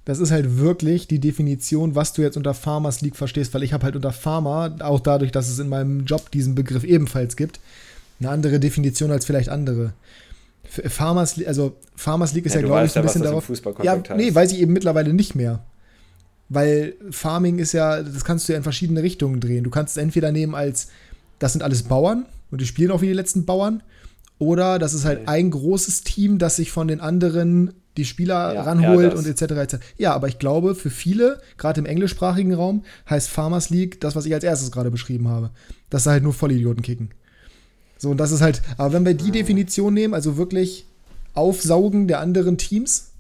Das ist halt wirklich die Definition, was du jetzt unter Farmers League verstehst, weil ich habe halt unter Farmer, auch dadurch, dass es in meinem Job diesen Begriff ebenfalls gibt, eine andere Definition als vielleicht andere. Farmers League, also Farmers League ist ja, ja glaube ich, ein bisschen darauf. Ja, nee, weiß ich eben mittlerweile nicht mehr. Weil Farming ist ja, das kannst du ja in verschiedene Richtungen drehen. Du kannst es entweder nehmen als, das sind alles Bauern, und die spielen auch wie die letzten Bauern. Oder das ist halt ein großes Team, das sich von den anderen die Spieler ja, ranholt ja, und etc. etc. Ja, aber ich glaube, für viele, gerade im englischsprachigen Raum, heißt Farmers League das, was ich als erstes gerade beschrieben habe. Dass da halt nur Vollidioten kicken. So, und das ist halt, aber wenn wir die Definition nehmen, also wirklich Aufsaugen der anderen Teams.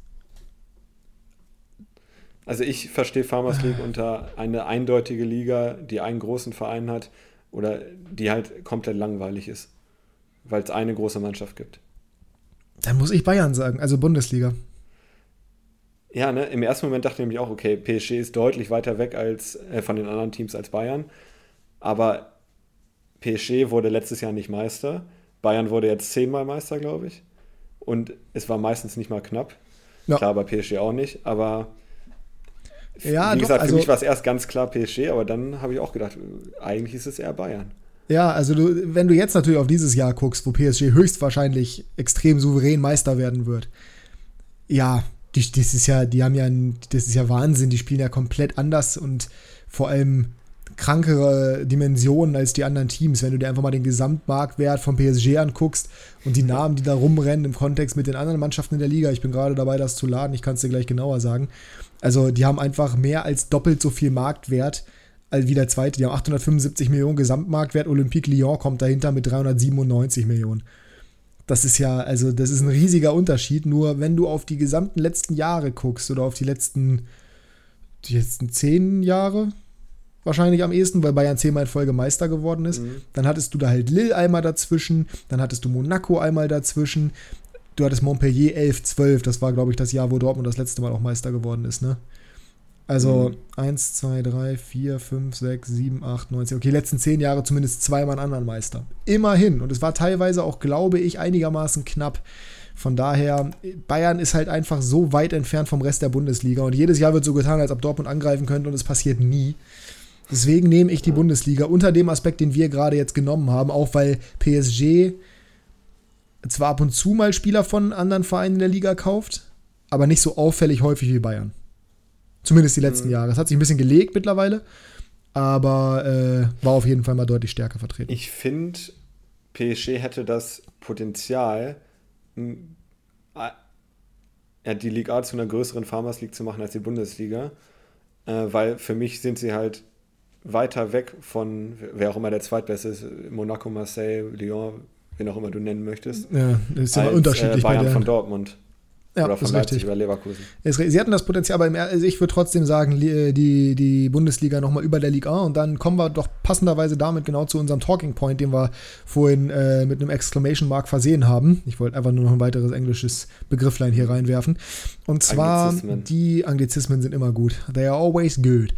Also ich verstehe Farmers League unter eine eindeutige Liga, die einen großen Verein hat, oder die halt komplett langweilig ist, weil es eine große Mannschaft gibt. Dann muss ich Bayern sagen, also Bundesliga. Ja, ne, im ersten Moment dachte ich nämlich auch, okay, PSG ist deutlich weiter weg als äh, von den anderen Teams als Bayern, aber PSG wurde letztes Jahr nicht Meister. Bayern wurde jetzt zehnmal Meister, glaube ich. Und es war meistens nicht mal knapp. Ja. Klar, bei PSG auch nicht, aber ja, Wie doch, gesagt, für also, mich war es erst ganz klar PSG, aber dann habe ich auch gedacht, eigentlich ist es eher Bayern. Ja, also du, wenn du jetzt natürlich auf dieses Jahr guckst, wo PSG höchstwahrscheinlich extrem souverän Meister werden wird, ja, die, das ist ja, die haben ja, das ist ja Wahnsinn, die spielen ja komplett anders und vor allem krankere Dimensionen als die anderen Teams. Wenn du dir einfach mal den Gesamtmarktwert vom PSG anguckst und die Namen, die da rumrennen im Kontext mit den anderen Mannschaften in der Liga, ich bin gerade dabei, das zu laden, ich kann es dir gleich genauer sagen. Also die haben einfach mehr als doppelt so viel Marktwert wie der zweite. Die haben 875 Millionen Gesamtmarktwert. Olympique Lyon kommt dahinter mit 397 Millionen. Das ist ja, also das ist ein riesiger Unterschied. Nur wenn du auf die gesamten letzten Jahre guckst oder auf die letzten, die letzten zehn Jahre, wahrscheinlich am ehesten, weil Bayern zehnmal in Folge Meister geworden ist. Mhm. Dann hattest du da halt Lille einmal dazwischen, dann hattest du Monaco einmal dazwischen, du hattest Montpellier 11, 12, das war, glaube ich, das Jahr, wo Dortmund das letzte Mal auch Meister geworden ist, ne? Also mhm. 1, 2, 3, 4, 5, 6, 7, 8, 9, 10. Okay, letzten 10 Jahre zumindest zweimal einen anderen Meister. Immerhin. Und es war teilweise auch, glaube ich, einigermaßen knapp. Von daher, Bayern ist halt einfach so weit entfernt vom Rest der Bundesliga. Und jedes Jahr wird so getan, als ob Dortmund angreifen könnte und es passiert nie. Deswegen nehme ich die Bundesliga unter dem Aspekt, den wir gerade jetzt genommen haben, auch weil PSG zwar ab und zu mal Spieler von anderen Vereinen in der Liga kauft, aber nicht so auffällig häufig wie Bayern. Zumindest die letzten mhm. Jahre. Es hat sich ein bisschen gelegt mittlerweile, aber äh, war auf jeden Fall mal deutlich stärker vertreten. Ich finde, PSG hätte das Potenzial, ja, die Liga A zu einer größeren Farmers League zu machen als die Bundesliga, äh, weil für mich sind sie halt weiter weg von, wer auch immer der Zweitbeste ist, Monaco, Marseille, Lyon, wen auch immer du nennen möchtest. Ja, ist immer unterschiedlich. Äh, Bayern von Dortmund. Ja, Oder von ist Leipzig richtig. über Leverkusen. Sie hatten das Potenzial, aber im, also ich würde trotzdem sagen, li- die, die Bundesliga nochmal über der Liga A und dann kommen wir doch passenderweise damit genau zu unserem Talking Point, den wir vorhin äh, mit einem Exclamation Mark versehen haben. Ich wollte einfach nur noch ein weiteres englisches Begrifflein hier reinwerfen. Und zwar, Anglizismen. die Anglizismen sind immer gut. They are always good.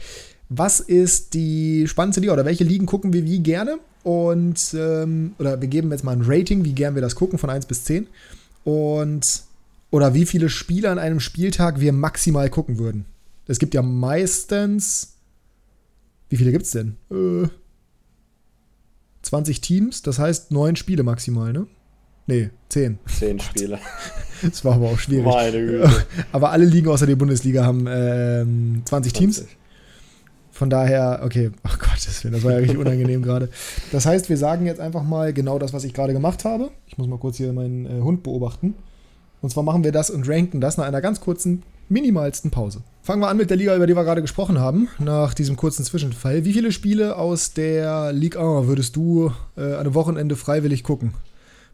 Was ist die spannendste Liga oder welche Ligen gucken wir wie gerne? Und, ähm, oder wir geben jetzt mal ein Rating, wie gern wir das gucken, von 1 bis 10. Und oder wie viele Spiele an einem Spieltag wir maximal gucken würden. Es gibt ja meistens. Wie viele gibt es denn? Äh, 20 Teams, das heißt 9 Spiele maximal, ne? Nee, 10. Zehn (laughs) Spiele. Das war aber auch schwierig. Meine Güte. Aber alle Ligen außer der Bundesliga haben ähm, 20 Teams. 20. Von daher, okay, ach (laughs) Gott, das war ja richtig unangenehm (laughs) gerade. Das heißt, wir sagen jetzt einfach mal genau das, was ich gerade gemacht habe. Ich muss mal kurz hier meinen äh, Hund beobachten. Und zwar machen wir das und ranken das nach einer ganz kurzen, minimalsten Pause. Fangen wir an mit der Liga, über die wir gerade gesprochen haben, nach diesem kurzen Zwischenfall. Wie viele Spiele aus der Ligue 1 würdest du äh, an einem Wochenende freiwillig gucken?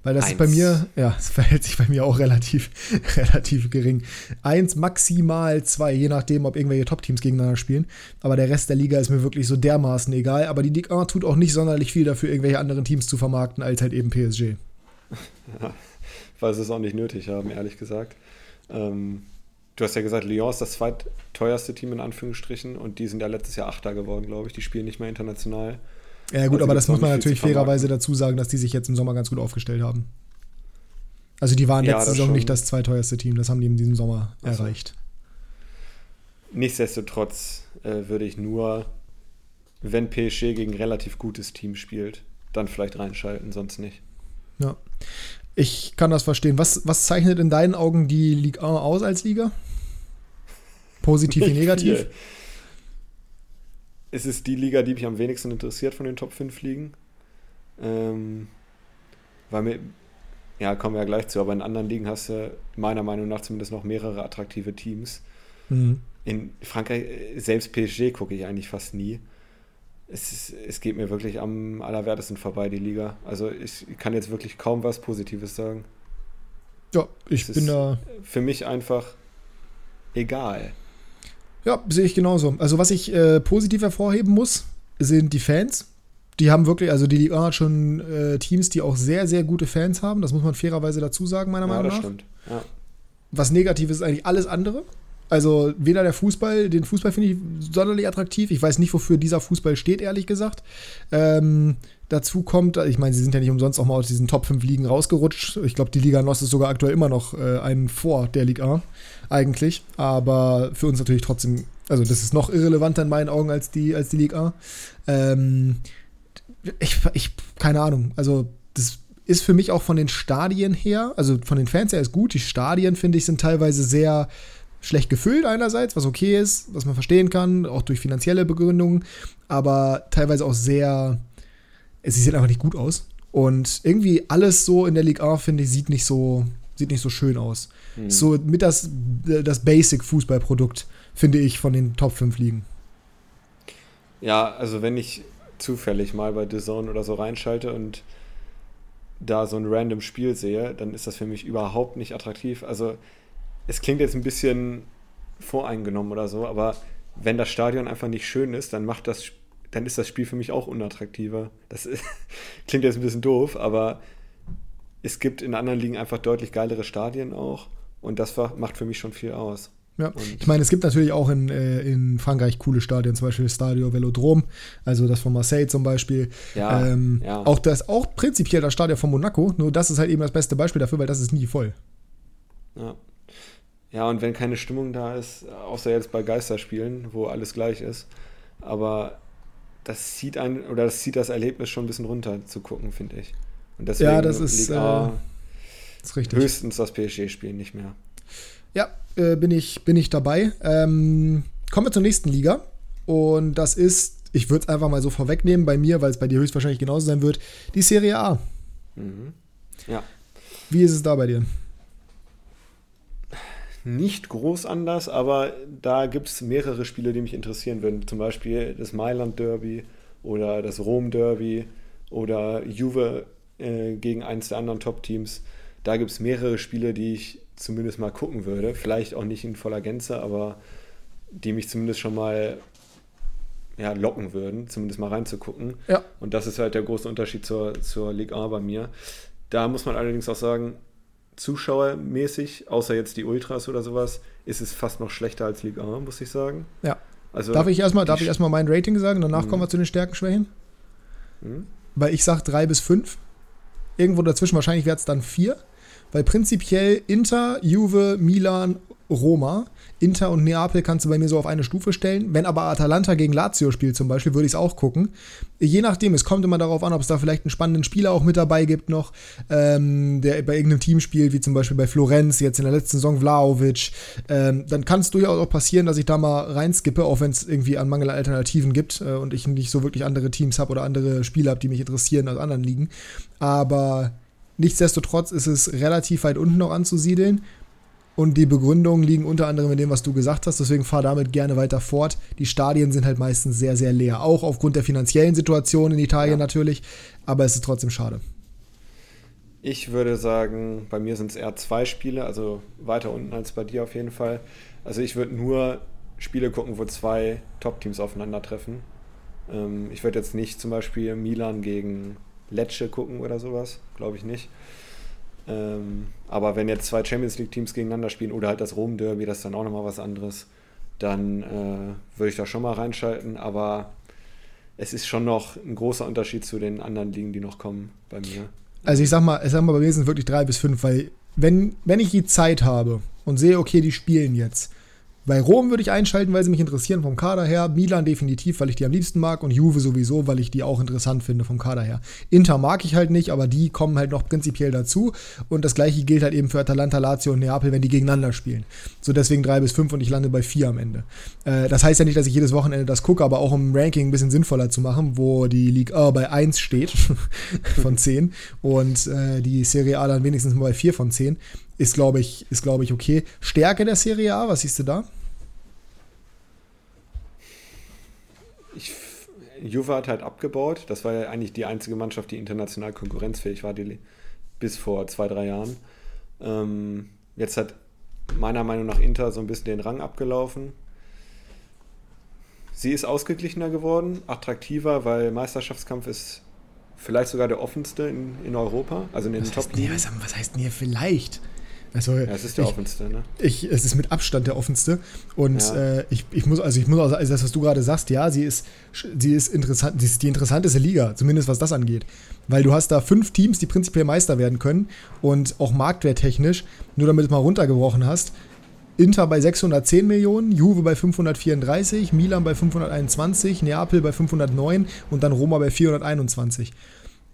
Weil das ist bei Eins. mir, ja, (laughs) es verhält sich bei mir auch relativ, (laughs) relativ gering. Eins, maximal zwei, je nachdem, ob irgendwelche Top-Teams gegeneinander spielen. Aber der Rest der Liga ist mir wirklich so dermaßen egal. Aber die Ligue 1 tut auch nicht sonderlich viel dafür, irgendwelche anderen Teams zu vermarkten, als halt eben PSG. weil sie es auch nicht nötig haben, ehrlich gesagt. Ähm, du hast ja gesagt, Lyon ist das zweitteuerste Team in Anführungsstrichen und die sind ja letztes Jahr Achter geworden, glaube ich. Die spielen nicht mehr international. Ja, gut, Also aber das muss man natürlich fairerweise dazu sagen, dass die sich jetzt im Sommer ganz gut aufgestellt haben. Also die waren Ja, letzte Saison schon. nicht das zweiteuerste Team, das haben die in diesem Sommer Ach so. erreicht. Nichtsdestotrotz äh, würde ich nur, wenn PSG gegen ein relativ gutes Team spielt, dann vielleicht reinschalten, sonst nicht. Ja. Ich kann das verstehen. Was, was zeichnet in deinen Augen die Ligue 1 aus als Liga? Positiv wie negativ? viel. Es ist die Liga, die mich am wenigsten interessiert von den Top 5 Ligen. Ähm, weil mir, ja, kommen wir ja gleich zu, aber in anderen Ligen hast du meiner Meinung nach zumindest noch mehrere attraktive Teams. Mhm. In Frankreich, äh, selbst PSG gucke ich eigentlich fast nie. Es, ist, es geht mir wirklich am allerwertesten vorbei, die Liga. Also ich kann jetzt wirklich kaum was Positives sagen. Ja, ich Es bin da. Für mich einfach egal. Ja, sehe ich genauso. Also, was ich äh, positiv hervorheben muss, sind die Fans. Die haben wirklich, also die Liga hat schon äh, Teams, die auch sehr, sehr gute Fans haben. Das muss man fairerweise dazu sagen, meiner Ja, Meinung das nach. stimmt. Ja. Was negativ ist, ist eigentlich alles andere. Also weder der Fußball, den Fußball finde ich sonderlich attraktiv. Ich weiß nicht, wofür dieser Fußball steht, ehrlich gesagt. Ähm, dazu kommt, ich meine, sie sind ja nicht umsonst auch mal aus diesen Top 5 Ligen rausgerutscht. Ich glaube, die Liga Nos ist sogar aktuell immer noch äh, einen vor der Liga eigentlich. Aber für uns natürlich trotzdem, also das ist noch irrelevanter in meinen Augen als die, als die Liga. Ähm, ich, ich, keine Ahnung. Also das ist für mich auch von den Stadien her, also von den Fans her ist gut. Die Stadien, finde ich, sind teilweise sehr schlecht gefüllt einerseits, was okay ist, was man verstehen kann, auch durch finanzielle Begründungen, aber teilweise auch sehr, sie sehen einfach nicht gut aus. Und irgendwie alles so in der Liga A, finde ich, sieht nicht so, sieht nicht so schön aus. Hm. So mit das, das Basic-Fußballprodukt, finde ich, von den Top 5 Ligen. Ja, also wenn ich zufällig mal bei The Zone oder so reinschalte und da so ein random Spiel sehe, dann ist das für mich überhaupt nicht attraktiv. Also es klingt jetzt ein bisschen voreingenommen oder so, aber wenn das Stadion einfach nicht schön ist, dann macht das, dann ist das Spiel für mich auch unattraktiver. Das ist, (laughs) klingt jetzt ein bisschen doof, aber es gibt in anderen Ligen einfach deutlich geilere Stadien auch und das macht für mich schon viel aus. Ja, Und- ich meine, es gibt natürlich auch in, äh, in Frankreich coole Stadien, zum Beispiel Stadio Velodrome, also das von Marseille zum Beispiel. Ja, ähm, ja. Auch das, auch prinzipiell das Stadion von Monaco, nur das ist halt eben das beste Beispiel dafür, weil das ist nie voll. Ja. Ja, und wenn keine Stimmung da ist, außer jetzt bei Geisterspielen, wo alles gleich ist, aber das zieht ein oder das zieht das Erlebnis schon ein bisschen runter zu gucken, finde ich. Und deswegen Ja, das ist, Das ist richtig. höchstens das PSG-Spiel, nicht mehr. Ja, äh, bin, ich, bin ich dabei. Ähm, kommen wir zur nächsten Liga. Und das ist, ich würde es einfach mal so vorwegnehmen bei mir, weil es bei dir höchstwahrscheinlich genauso sein wird, die Serie A. Mhm. Ja, Wie ist es da bei dir? Nicht groß anders, aber da gibt es mehrere Spiele, die mich interessieren würden. Zum Beispiel das Mailand Derby oder das Rom Derby oder Juve äh, gegen eins der anderen Top-Teams. Da gibt es mehrere Spiele, die ich zumindest mal gucken würde. Vielleicht auch nicht in voller Gänze, aber die mich zumindest schon mal ja, locken würden, zumindest mal reinzugucken. Ja. Und das ist halt der große Unterschied zur, zur Ligue A bei mir. Da muss man allerdings auch sagen, zuschauermäßig, außer jetzt die Ultras oder sowas, ist es fast noch schlechter als Ligue A, muss ich sagen. Ja. Also darf ich erstmal darf ich erstmal mein Rating sagen, danach mhm. kommen wir zu den Stärken, Schwächen? Mhm. Weil ich sage drei bis fünf. Irgendwo dazwischen, wahrscheinlich wäre es dann vier. Weil prinzipiell Inter, Juve, Milan, Roma Inter und Neapel kannst du bei mir so auf eine Stufe stellen. Wenn aber Atalanta gegen Lazio spielt zum Beispiel, würde ich es auch gucken. Je nachdem, es kommt immer darauf an, ob es da vielleicht einen spannenden Spieler auch mit dabei gibt noch, ähm, der bei irgendeinem Team spielt, wie zum Beispiel bei Florenz, jetzt in der letzten Saison Vlaovic. Ähm, dann kann es durchaus auch passieren, dass ich da mal reinskippe, auch wenn es irgendwie an Mangel an Alternativen gibt äh, und ich nicht so wirklich andere Teams habe oder andere Spieler habe, die mich interessieren aus anderen Ligen. Aber nichtsdestotrotz ist es relativ weit unten noch anzusiedeln. Und die Begründungen liegen unter anderem in dem, was du gesagt hast. Deswegen fahr damit gerne weiter fort. Die Stadien sind halt meistens sehr, sehr leer. Auch aufgrund der finanziellen Situation in Italien ja. natürlich. Aber es ist trotzdem schade. Ich würde sagen, bei mir sind es eher zwei Spiele, also weiter unten als bei dir auf jeden Fall. Also ich würde nur Spiele gucken, wo zwei Top-Teams aufeinandertreffen. Ähm, ich würde jetzt nicht zum Beispiel Milan gegen Lecce gucken oder sowas, glaube ich nicht. Ähm, aber wenn jetzt zwei Champions League-Teams gegeneinander spielen oder halt das Rom-Derby, das ist dann auch nochmal was anderes, dann äh, würde ich da schon mal reinschalten. Aber es ist schon noch ein großer Unterschied zu den anderen Ligen, die noch kommen bei mir. Also ich sag mal, ich sag mal, bei mir sind es wirklich drei bis fünf, weil wenn, wenn ich die Zeit habe und sehe, okay, die spielen jetzt, bei Rom würde ich einschalten, weil sie mich interessieren vom Kader her. Milan definitiv, weil ich die am liebsten mag. Und Juve sowieso, weil ich die auch interessant finde vom Kader her. Inter mag ich halt nicht, aber die kommen halt noch prinzipiell dazu. Und das gleiche gilt halt eben für Atalanta, Lazio und Neapel, wenn die gegeneinander spielen. So deswegen drei bis fünf und ich lande bei vier am Ende. Äh, das heißt ja nicht, dass ich jedes Wochenende das gucke, aber auch um Ranking ein bisschen sinnvoller zu machen, wo die League A bei 1 steht (laughs) von 10 und äh, die Serie A dann wenigstens mal bei 4 von 10 ist, glaube ich, ist, glaube ich, okay. Stärke der Serie A, was siehst du da? Ich, Juve hat halt abgebaut. Das war ja eigentlich die einzige Mannschaft, die international konkurrenzfähig war, die, bis vor zwei, drei Jahren. Ähm, jetzt hat meiner Meinung nach Inter so ein bisschen den Rang abgelaufen. Sie ist ausgeglichener geworden, attraktiver, weil Meisterschaftskampf ist vielleicht sogar der offenste in, in Europa, also in den top nee, was, was heißt denn hier vielleicht? Also, ja, es ist der ich, offenste, ne? Ich, es ist mit Abstand der offenste. Und ja. äh, ich, ich muss, also ich muss, also das, was du gerade sagst, ja, sie ist, sie ist interessant, sie ist die interessanteste Liga, zumindest was das angeht. Weil du hast da fünf Teams, die prinzipiell Meister werden können und auch marktwerttechnisch, nur damit du es mal runtergebrochen hast, Inter bei 610 Millionen, Juve bei 534, Milan bei 521, Neapel bei 509 und dann Roma bei 421.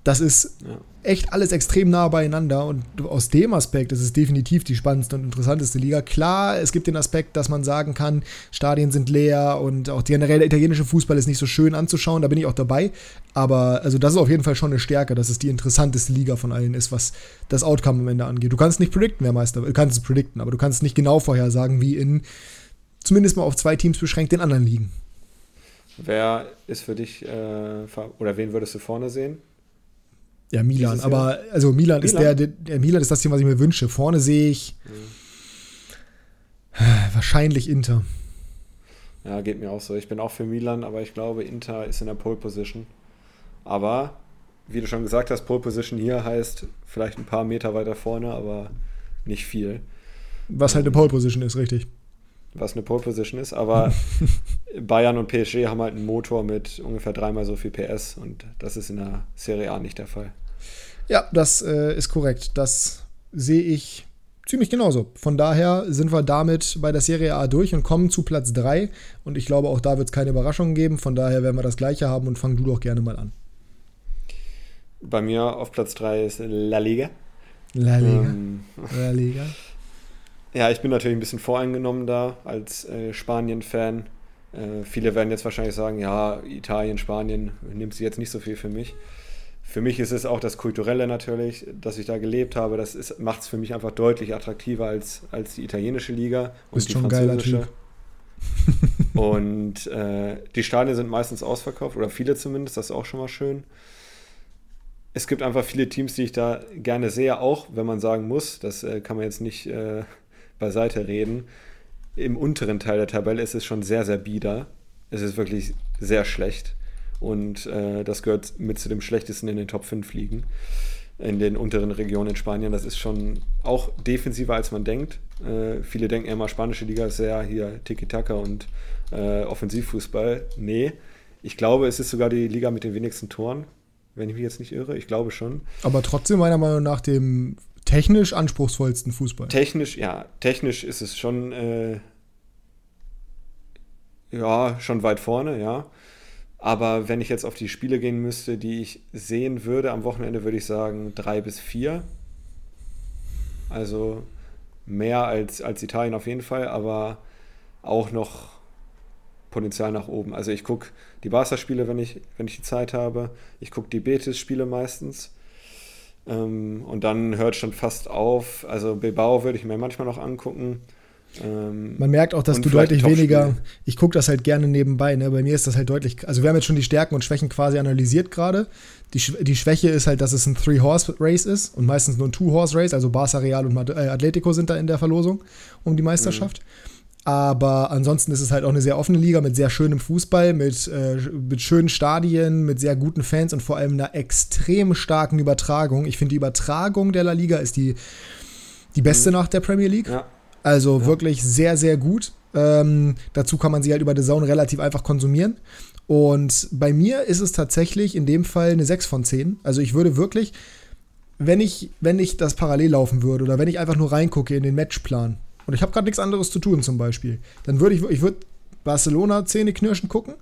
Das ist ja. echt alles extrem nah beieinander und aus dem Aspekt ist es definitiv die spannendste und interessanteste Liga. Klar, es gibt den Aspekt, dass man sagen kann, Stadien sind leer und auch generell der italienische Fußball ist nicht so schön anzuschauen, da bin ich auch dabei. Aber also das ist auf jeden Fall schon eine Stärke, dass es die interessanteste Liga von allen ist, was das Outcome am Ende angeht. Du kannst nicht predikten, wer Meister wird. Du kannst es predikten, aber du kannst nicht genau vorhersagen, wie in zumindest mal auf zwei Teams beschränkt den anderen liegen. Wer ist für dich äh, oder wen würdest du vorne sehen? Ja, Milan. Aber also Milan, Milan, ist der, der, Milan ist das Team, was ich mir wünsche. Vorne sehe ich mhm. wahrscheinlich Inter. Ja, geht mir auch so. Ich bin auch für Milan, aber ich glaube, Inter ist in der Pole Position. Aber, wie du schon gesagt hast, Pole Position hier heißt vielleicht ein paar Meter weiter vorne, aber nicht viel. Was halt eine Pole Position ist, richtig was eine Pole Position ist, aber (laughs) Bayern und PSG haben halt einen Motor mit ungefähr dreimal so viel PS und das ist in der Serie A nicht der Fall. Ja, das äh, ist korrekt. Das sehe ich ziemlich genauso. Von daher sind wir damit bei der Serie A durch und kommen zu Platz 3. Und ich glaube, auch da wird es keine Überraschungen geben. Von daher werden wir das gleiche haben und fang du doch gerne mal an. Bei mir auf Platz 3 ist La Liga. La Liga. Ähm, La Liga. Ja, ich bin natürlich ein bisschen voreingenommen da als äh, Spanien-Fan. Äh, viele werden jetzt wahrscheinlich sagen, ja, Italien, Spanien nimmt sie jetzt nicht so viel für mich. für mich ist es auch das Kulturelle natürlich, dass ich da gelebt habe. Das macht es für mich einfach deutlich attraktiver als, als die italienische Liga und Bist die französische. (laughs) (laughs) und äh, die Stadien sind meistens ausverkauft oder viele zumindest, das ist auch schon mal schön. Es gibt einfach viele Teams, die ich da gerne sehe, auch wenn man sagen muss, das äh, kann man jetzt nicht äh, beiseite reden. Im unteren Teil der Tabelle ist es schon sehr, sehr bieder. Es ist wirklich sehr schlecht. Und äh, das gehört mit zu dem schlechtesten in den Top 5 Ligen in den unteren Regionen in Spanien. Das ist schon auch defensiver, als man denkt. Äh, viele denken immer, spanische Liga ist sehr hier Tiki-Taka und äh, Offensivfußball. Nee, ich glaube, es ist sogar die Liga mit den wenigsten Toren, wenn ich mich jetzt nicht irre. Ich glaube schon. Aber trotzdem meiner Meinung nach dem technisch anspruchsvollsten Fußball. Technisch, ja, technisch ist es schon, äh, ja, schon weit vorne, ja. Aber wenn ich jetzt auf die Spiele gehen müsste, die ich sehen würde am Wochenende, würde ich sagen drei bis vier. Also mehr als, als Italien auf jeden Fall, aber auch noch Potenzial nach oben. Also ich gucke die Barca-Spiele, wenn ich, wenn ich die Zeit habe. Ich gucke die Betis-Spiele meistens. Ähm, und dann hört schon fast auf. Also Bilbao würde ich mir manchmal noch angucken. Ähm, Man merkt auch, dass du deutlich weniger, ich gucke das halt gerne nebenbei, ne? bei mir ist das halt deutlich, also wir haben jetzt schon die Stärken und Schwächen quasi analysiert gerade. Die, die Schwäche ist halt, dass es ein Three-Horse-Race ist und meistens nur ein Two-Horse-Race, also Barca, Real und äh, Atletico sind da in der Verlosung um die Meisterschaft. Mhm. Aber ansonsten ist es halt auch eine sehr offene Liga mit sehr schönem Fußball, mit, äh, mit schönen Stadien, mit sehr guten Fans und vor allem einer extrem starken Übertragung. Ich finde, die Übertragung der La Liga ist die, die beste mhm. nach der Premier League. Ja. Also ja. wirklich sehr, sehr gut. Ähm, dazu kann man sie halt über The Zone relativ einfach konsumieren. Und bei mir ist es tatsächlich in dem Fall eine 6 von 10. Also ich würde wirklich, wenn ich, wenn ich das parallel laufen würde oder wenn ich einfach nur reingucke in den Matchplan und ich habe gerade nichts anderes zu tun zum Beispiel, dann würde ich, ich würde Barcelona Zähne knirschen gucken.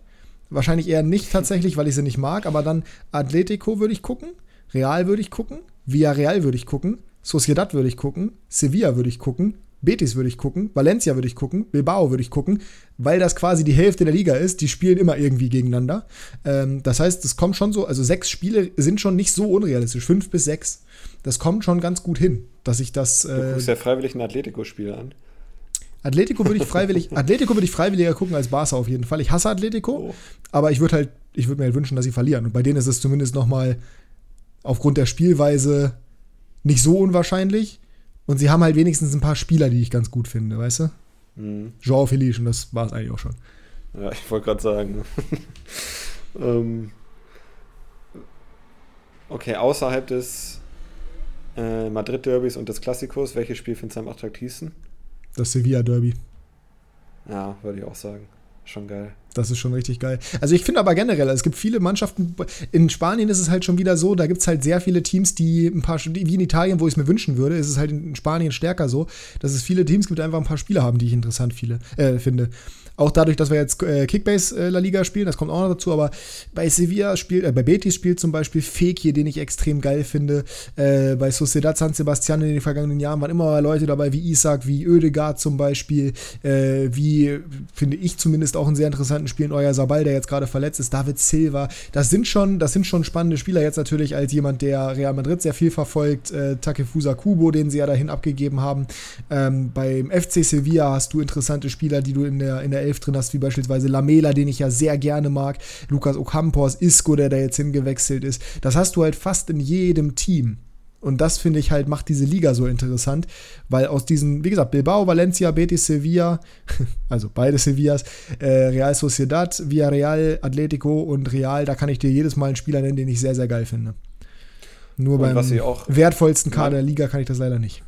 Wahrscheinlich eher nicht tatsächlich, weil ich sie nicht mag, aber dann Atletico würde ich gucken, Real würde ich gucken, Villarreal würde ich gucken, Sociedad würde ich gucken, Sevilla würde ich gucken, Betis würde ich gucken, Valencia würde ich gucken, Bilbao würde ich gucken, weil das quasi die Hälfte der Liga ist. Die spielen immer irgendwie gegeneinander. Ähm, das heißt, es kommt schon so, also sechs Spiele sind schon nicht so unrealistisch, fünf bis sechs. Das kommt schon ganz gut hin, dass ich das. Äh, du guckst ja freiwillig ein Atletico-Spiel an. Atletico würde ich freiwillig, (laughs) Atletico würde ich freiwilliger gucken als Barca auf jeden Fall. Ich hasse Atletico, oh. aber ich würde halt, ich würde mir halt wünschen, dass sie verlieren. Und bei denen ist es zumindest noch mal aufgrund der Spielweise nicht so unwahrscheinlich. Und sie haben halt wenigstens ein paar Spieler, die ich ganz gut finde, weißt du? Mhm. Jean Felice, und das war es eigentlich auch schon. Ja, ich wollte gerade sagen. (laughs) ähm, okay, außerhalb des äh, Madrid-Derbys und des Klassikos, welches Spiel findest du am attraktivsten? Das Sevilla-Derby. Ja, würde ich auch sagen. Schon geil. Das ist schon richtig geil. Also ich finde aber generell, es gibt viele Mannschaften, in Spanien ist es halt schon wieder so, da gibt es halt sehr viele Teams, die ein paar, wie in Italien, wo ich es mir wünschen würde, ist es halt in Spanien stärker so, dass es viele Teams gibt, die einfach ein paar Spieler haben, die ich interessant viele, äh, finde. Auch dadurch, dass wir jetzt äh, Kickbase äh, La Liga spielen, das kommt auch noch dazu, aber bei Sevilla spielt, äh, bei Betis spielt zum Beispiel Fekir, den ich extrem geil finde. Äh, bei Sociedad San Sebastian in den vergangenen Jahren waren immer Leute dabei wie Isaac, wie Oedegaard zum Beispiel, äh, wie, finde ich zumindest auch einen sehr interessanten Spiel in Euer Sabal, der jetzt gerade verletzt ist, David Silva. Das sind schon, das sind schon spannende Spieler. Jetzt natürlich als jemand, der Real Madrid sehr viel verfolgt, äh, Takefusa Kubo, den sie ja dahin abgegeben haben. Ähm, beim FC Sevilla hast du interessante Spieler, die du in der, in der Elf drin hast, wie beispielsweise Lamela, den ich ja sehr gerne mag, Lukas Ocampos, Isco, der da jetzt hingewechselt ist. Das hast du halt fast in jedem Team. Und das finde ich halt, macht diese Liga so interessant, weil aus diesen, wie gesagt, Bilbao, Valencia, Betis, Sevilla, (laughs) also beide Sevillas, äh, Real Sociedad, Villarreal, Atletico und Real, da kann ich dir jedes Mal einen Spieler nennen, den ich sehr, sehr geil finde. Nur und beim wertvollsten Kader der Liga kann ich das leider nicht.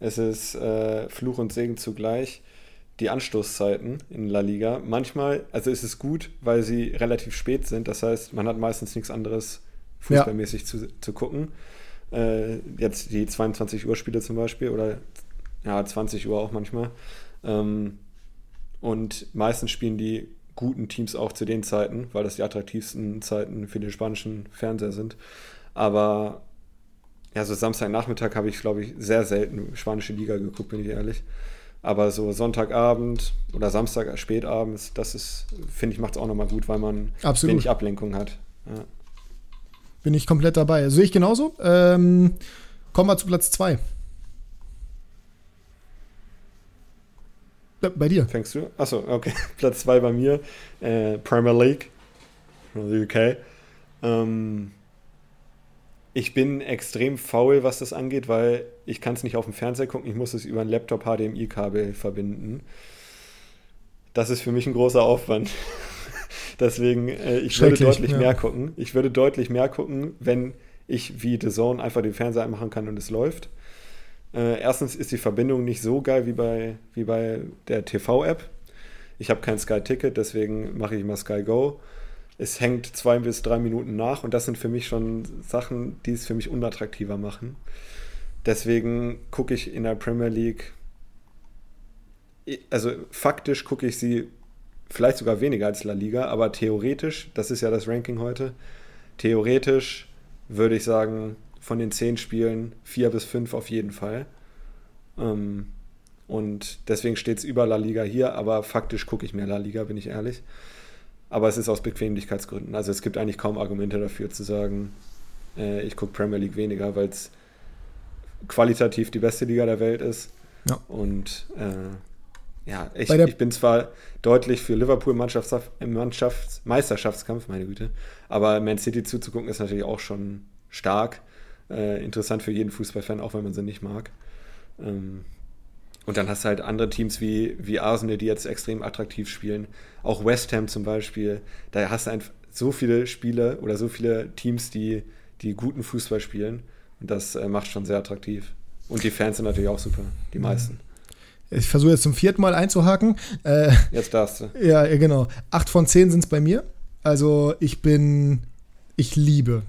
Es ist äh, Fluch und Segen zugleich die Anstoßzeiten in La Liga. Manchmal, also ist es gut, weil sie relativ spät sind. Das heißt, man hat meistens nichts anderes fußballmäßig ja. zu, zu gucken. Äh, jetzt die 22 Uhr Spiele zum Beispiel oder ja, 20 Uhr auch manchmal. Ähm, und meistens spielen die guten Teams auch zu den Zeiten, weil das die attraktivsten Zeiten für den spanischen Fernseher sind. Aber ja, so Samstagnachmittag habe ich, glaube ich, sehr selten spanische Liga geguckt, bin ich ehrlich. Aber so Sonntagabend oder Samstag spätabends, das ist, finde ich, macht es auch nochmal gut, weil man Absolut. wenig Ablenkung hat. Ja. Bin ich komplett dabei. Sehe ich genauso. Ähm, kommen wir zu Platz 2. Bei dir. Fängst du? Achso, okay. (laughs) Platz 2 bei mir. Äh, Premier League. UK. Ähm, ich bin extrem faul, was das angeht, weil ich kann es nicht auf dem Fernseher gucken. Ich muss es über ein Laptop HDMI-Kabel verbinden. Das ist für mich ein großer Aufwand. (laughs) Deswegen, äh, ich würde deutlich ja. mehr gucken. Ich würde deutlich mehr gucken, wenn ich wie The Zone einfach den Fernseher anmachen kann und es läuft. Äh, erstens ist die Verbindung nicht so geil wie bei, wie bei der TV-App. Ich habe kein Sky-Ticket, deswegen mache ich mal Sky Go. Es hängt zwei bis drei Minuten nach und das sind für mich schon Sachen, die es für mich unattraktiver machen. Deswegen gucke ich in der Premier League, also faktisch gucke ich sie vielleicht sogar weniger als La Liga, aber theoretisch, das ist ja das Ranking heute, theoretisch würde ich sagen, von den zehn Spielen vier bis fünf auf jeden Fall. Ähm, und deswegen steht es über La Liga hier, aber faktisch gucke ich mehr La Liga, bin ich ehrlich. Aber es ist aus Bequemlichkeitsgründen. Also es gibt eigentlich kaum Argumente dafür zu sagen, äh, ich gucke Premier League weniger, weil es qualitativ die beste Liga der Welt ist. Ja. Und äh, ja, ich, ich, bin zwar deutlich für Liverpool Mannschafts im Mannschafts Meisterschaftskampf, meine Güte, aber Man City zuzugucken ist natürlich auch schon stark. Äh, interessant für jeden Fußballfan, auch wenn man sie nicht mag. Ähm, und dann hast du halt andere Teams wie, wie Arsenal, die jetzt extrem attraktiv spielen. Auch West Ham zum Beispiel. Da hast du einfach so viele Spiele oder so viele Teams, die, die guten Fußball spielen. Und das äh, macht schon sehr attraktiv. Und die Fans sind natürlich auch super, die meisten. Ich versuche jetzt zum vierten Mal einzuhaken. Äh, jetzt darfst du. Ja, genau. Acht von zehn sind es bei mir. Also ich bin, ich liebe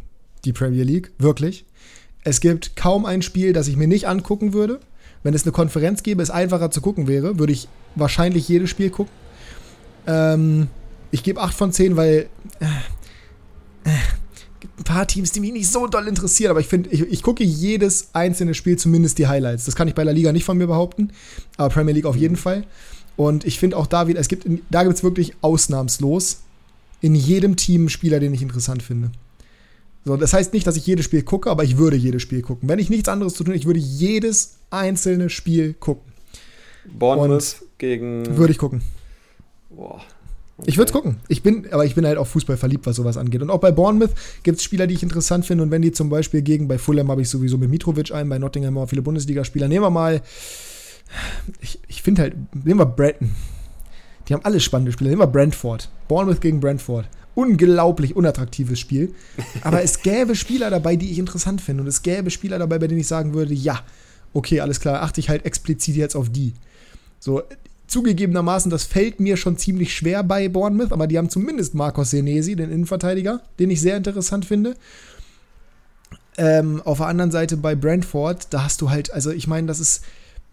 die Premier League, wirklich. Es gibt kaum ein Spiel, das ich mir nicht angucken würde. Wenn es eine Konferenz gäbe, es einfacher zu gucken wäre, würde ich wahrscheinlich jedes Spiel gucken. Ähm, ich gebe 8 von 10, weil äh, äh, ein paar Teams, die mich nicht so doll interessieren, aber ich finde, ich, ich, gucke jedes einzelne Spiel, zumindest die Highlights. Das kann ich bei der Liga nicht von mir behaupten, aber Premier League auf jeden Fall. Und ich finde auch da wieder, es gibt, da gibt es wirklich ausnahmslos in jedem Team einen Spieler, den ich interessant finde. So, das heißt nicht, dass ich jedes Spiel gucke, aber ich würde jedes Spiel gucken. Wenn ich nichts anderes zu tun, ich würde jedes einzelne Spiel gucken. Bournemouth gegen. Würde ich gucken. Boah. Okay. Ich würde es gucken. Ich bin, aber ich bin halt auf Fußball verliebt, was sowas angeht. Und auch bei Bournemouth gibt es Spieler, die ich interessant finde. Und wenn die zum Beispiel gegen, bei Fulham habe ich sowieso mit Mitrovic ein, bei Nottingham auch viele Bundesligaspieler. Nehmen wir mal, ich, ich finde halt, nehmen wir Bretton. Die haben alle spannende Spieler. Nehmen wir Brentford. Bournemouth gegen Brentford unglaublich unattraktives Spiel. Aber es gäbe Spieler dabei, die ich interessant finde. Und es gäbe Spieler dabei, bei denen ich sagen würde, ja, okay, alles klar, achte ich halt explizit jetzt auf die. So, zugegebenermaßen, das fällt mir schon ziemlich schwer bei Bournemouth, aber die haben zumindest Marcos Senesi, den Innenverteidiger, den ich sehr interessant finde. Ähm, auf der anderen Seite bei Brentford, da hast du halt, also ich meine, das ist